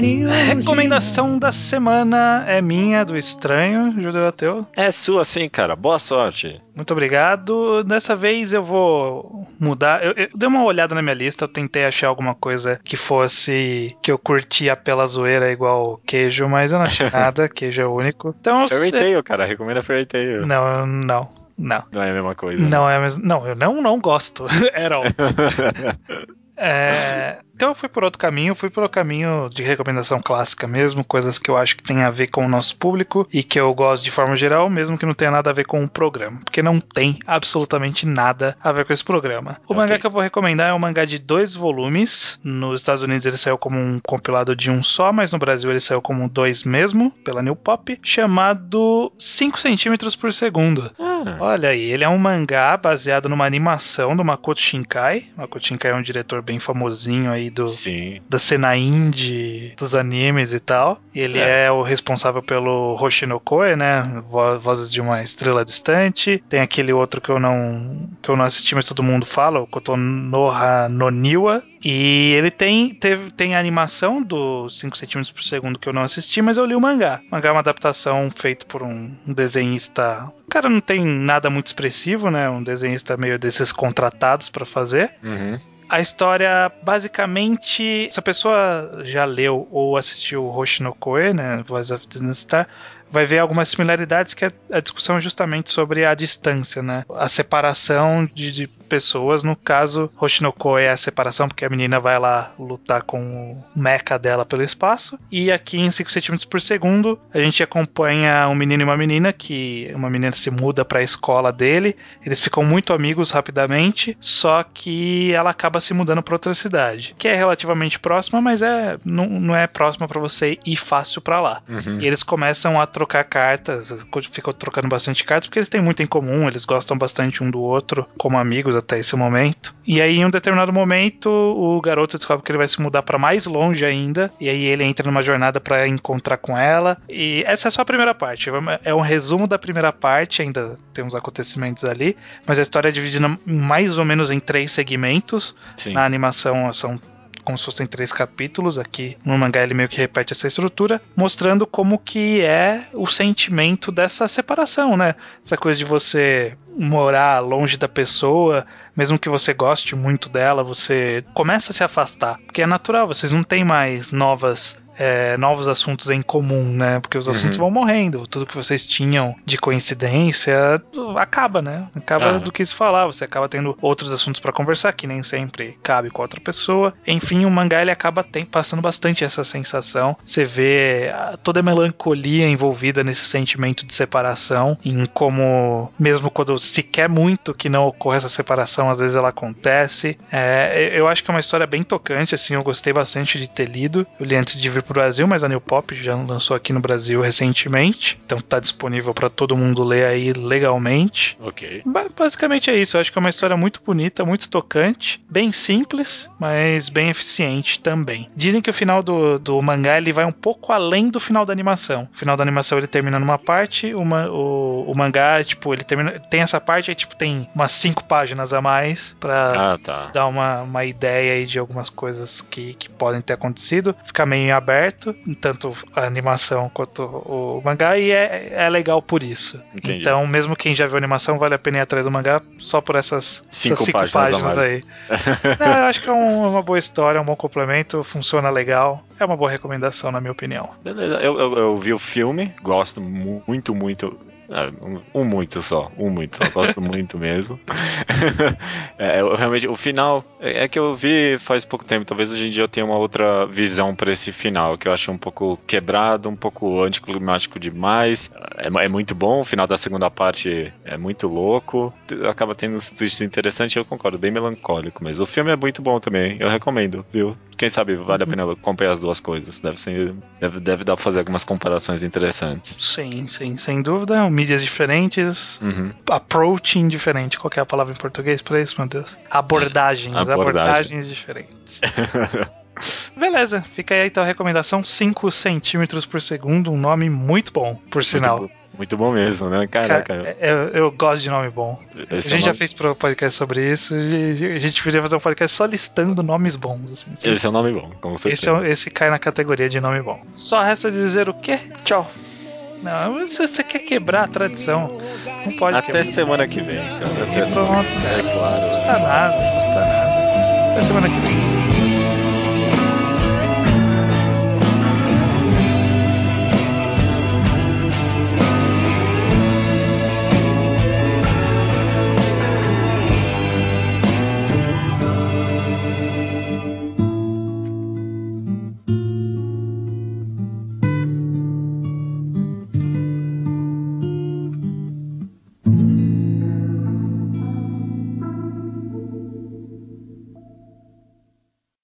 Recomendação da semana é minha, do Estranho, Judeu Ateu. É sua sim, cara, boa sorte. Muito obrigado. Dessa vez eu vou mudar. Eu, eu dei uma olhada na minha lista, eu tentei achar alguma coisa que fosse que eu curtia pela zoeira igual queijo, mas eu não achei (laughs) nada. queijo é o único. Então eu Fairy sei- Tail, cara, recomenda Fairy Tail. Não, não, não. Não é a mesma coisa. Não é mesmo. Não, eu não, não gosto. (laughs) Era all. (laughs) É, Então eu fui por outro caminho, fui pelo caminho de recomendação clássica mesmo, coisas que eu acho que tem a ver com o nosso público e que eu gosto de forma geral, mesmo que não tenha nada a ver com o programa, porque não tem absolutamente nada a ver com esse programa. O Ok. mangá que eu vou recomendar é um mangá de dois volumes. Nos Estados Unidos ele saiu como um compilado de um só, mas no Brasil ele saiu como dois mesmo, pela New Pop, chamado 5 centímetros por segundo. Ah, Olha aí, ele é um mangá baseado numa animação do Makoto Shinkai. Makoto Shinkai é um diretor bem famosinho aí do, sim. da cena indie dos animes e tal. Ele é, É. o responsável pelo Hoshinokoe, né? Vo- Vozes de uma Estrela Distante. Tem aquele outro que eu não que eu não assisti, mas todo mundo fala, o Kotonoha no Niwa. E ele tem, teve, tem a animação do 5 centímetros por segundo que eu não assisti, mas eu li o mangá. O mangá é uma adaptação feita por um desenhista. O cara não tem nada muito expressivo, né? Um desenhista meio desses contratados pra fazer. Uhum. A história, basicamente, se a pessoa já leu ou assistiu Hoshi no Koe, né, Voice of Disney Star, vai ver algumas similaridades que a, discussão é justamente sobre a distância, né? A separação de, de pessoas, no caso, Hoshi no Koe é a separação porque a menina vai lá lutar com o mecha dela pelo espaço, e aqui em 5 centímetros por segundo, a gente acompanha um menino e uma menina que uma menina se muda para a escola dele, eles ficam muito amigos rapidamente, só que ela acaba se mudando para outra cidade, que é relativamente próxima, mas é não, não é próxima para você ir fácil para lá. Uhum. E eles começam a trocar cartas, ficam trocando bastante cartas, porque eles têm muito em comum, eles gostam bastante um do outro, como amigos até esse momento. E aí, em um determinado momento, o garoto descobre que ele vai se mudar para mais longe ainda, e aí ele entra numa jornada para encontrar com ela. E essa é só a primeira parte, é um resumo da primeira parte, ainda tem uns acontecimentos ali, mas a história é dividida mais ou menos em três segmentos. Sim. Na animação são como se fossem três capítulos. Aqui no mangá ele meio que repete essa estrutura, mostrando como que é o sentimento dessa separação, né? Essa coisa de você morar longe da pessoa, mesmo que você goste muito dela, você começa a se afastar, porque é natural. Vocês não têm mais novas é, novos assuntos em comum, né? Porque os assuntos Uhum. vão morrendo. Tudo que vocês tinham de coincidência acaba, né? Acaba Ah. do que se falar. Você acaba tendo outros assuntos pra conversar que nem sempre cabe com a outra pessoa. Enfim, o mangá ele acaba tem, passando bastante essa sensação. Você vê ah, toda a melancolia envolvida nesse sentimento de separação, em como mesmo quando se quer muito que não ocorra essa separação, às vezes ela acontece. É, eu acho que é uma história bem tocante, assim, eu gostei bastante de ter lido. Eu li antes de vir pro Brasil, mas a New Pop já lançou aqui no Brasil recentemente, então tá disponível pra todo mundo ler aí legalmente. Ok. Ba- Basicamente é isso. Eu acho que é uma história muito bonita, muito tocante, bem simples, mas bem eficiente também. Dizem que o final do, do mangá ele vai um pouco além do final da animação. O final da animação ele termina numa parte, uma, o, o mangá, tipo, ele termina. Tem essa parte, aí, tipo, tem umas cinco páginas a mais pra Ah, tá. dar uma, uma ideia aí de algumas coisas que, que podem ter acontecido. Fica meio em aberto, tanto a animação quanto o mangá, e é, é legal por isso. Entendi. Então, mesmo quem já viu a animação, vale a pena ir atrás do mangá só por essas Cinco essas cinco páginas aí. (laughs) Não, eu acho que é um- uma boa história, um bom complemento, funciona legal. É uma boa recomendação, na minha opinião. Beleza, eu, eu, eu vi o filme, gosto mu- muito, muito. Ah, Um, um muito só, um muito só, gosto (laughs) muito mesmo. (laughs) É, eu realmente, o final é é que eu vi faz pouco tempo, talvez hoje em dia eu tenha uma outra visão pra esse final, que eu achei um pouco quebrado, um pouco anticlimático demais. É, é muito bom, o final da segunda parte é muito louco, acaba tendo uns twists interessantes, eu concordo, bem melancólico, mas o filme é muito bom também, eu recomendo, viu? Quem sabe vale a pena acompanhar as duas coisas, deve ser, deve, deve dar pra fazer algumas comparações interessantes. Sim, sim, sem dúvida. Mídias diferentes, Uhum. approaching diferente. Qual que é a palavra em português pra isso, meu Deus? Abordagens, Abordagem. abordagens diferentes. (laughs) Beleza, fica aí então a recomendação: 5 centímetros por segundo, um nome muito bom, por sinal. Muito, bom- muito bom mesmo, né? Cara, Caraca, eu, eu gosto de nome bom. a esse, gente é já o nome, fez pro podcast sobre isso. A gente poderia fazer um podcast só listando nomes bons. Assim, sabe? esse é um nome bom, com certeza. esse, é, um- esse cai na categoria de nome bom. Só resta dizer o quê? Tchau. Não, você, você quer quebrar a tradição. Não pode Até quebrar. semana que vem, cara. Até E semana pronto, cara. é claro. Não custa nada, não custa nada. Até semana que vem.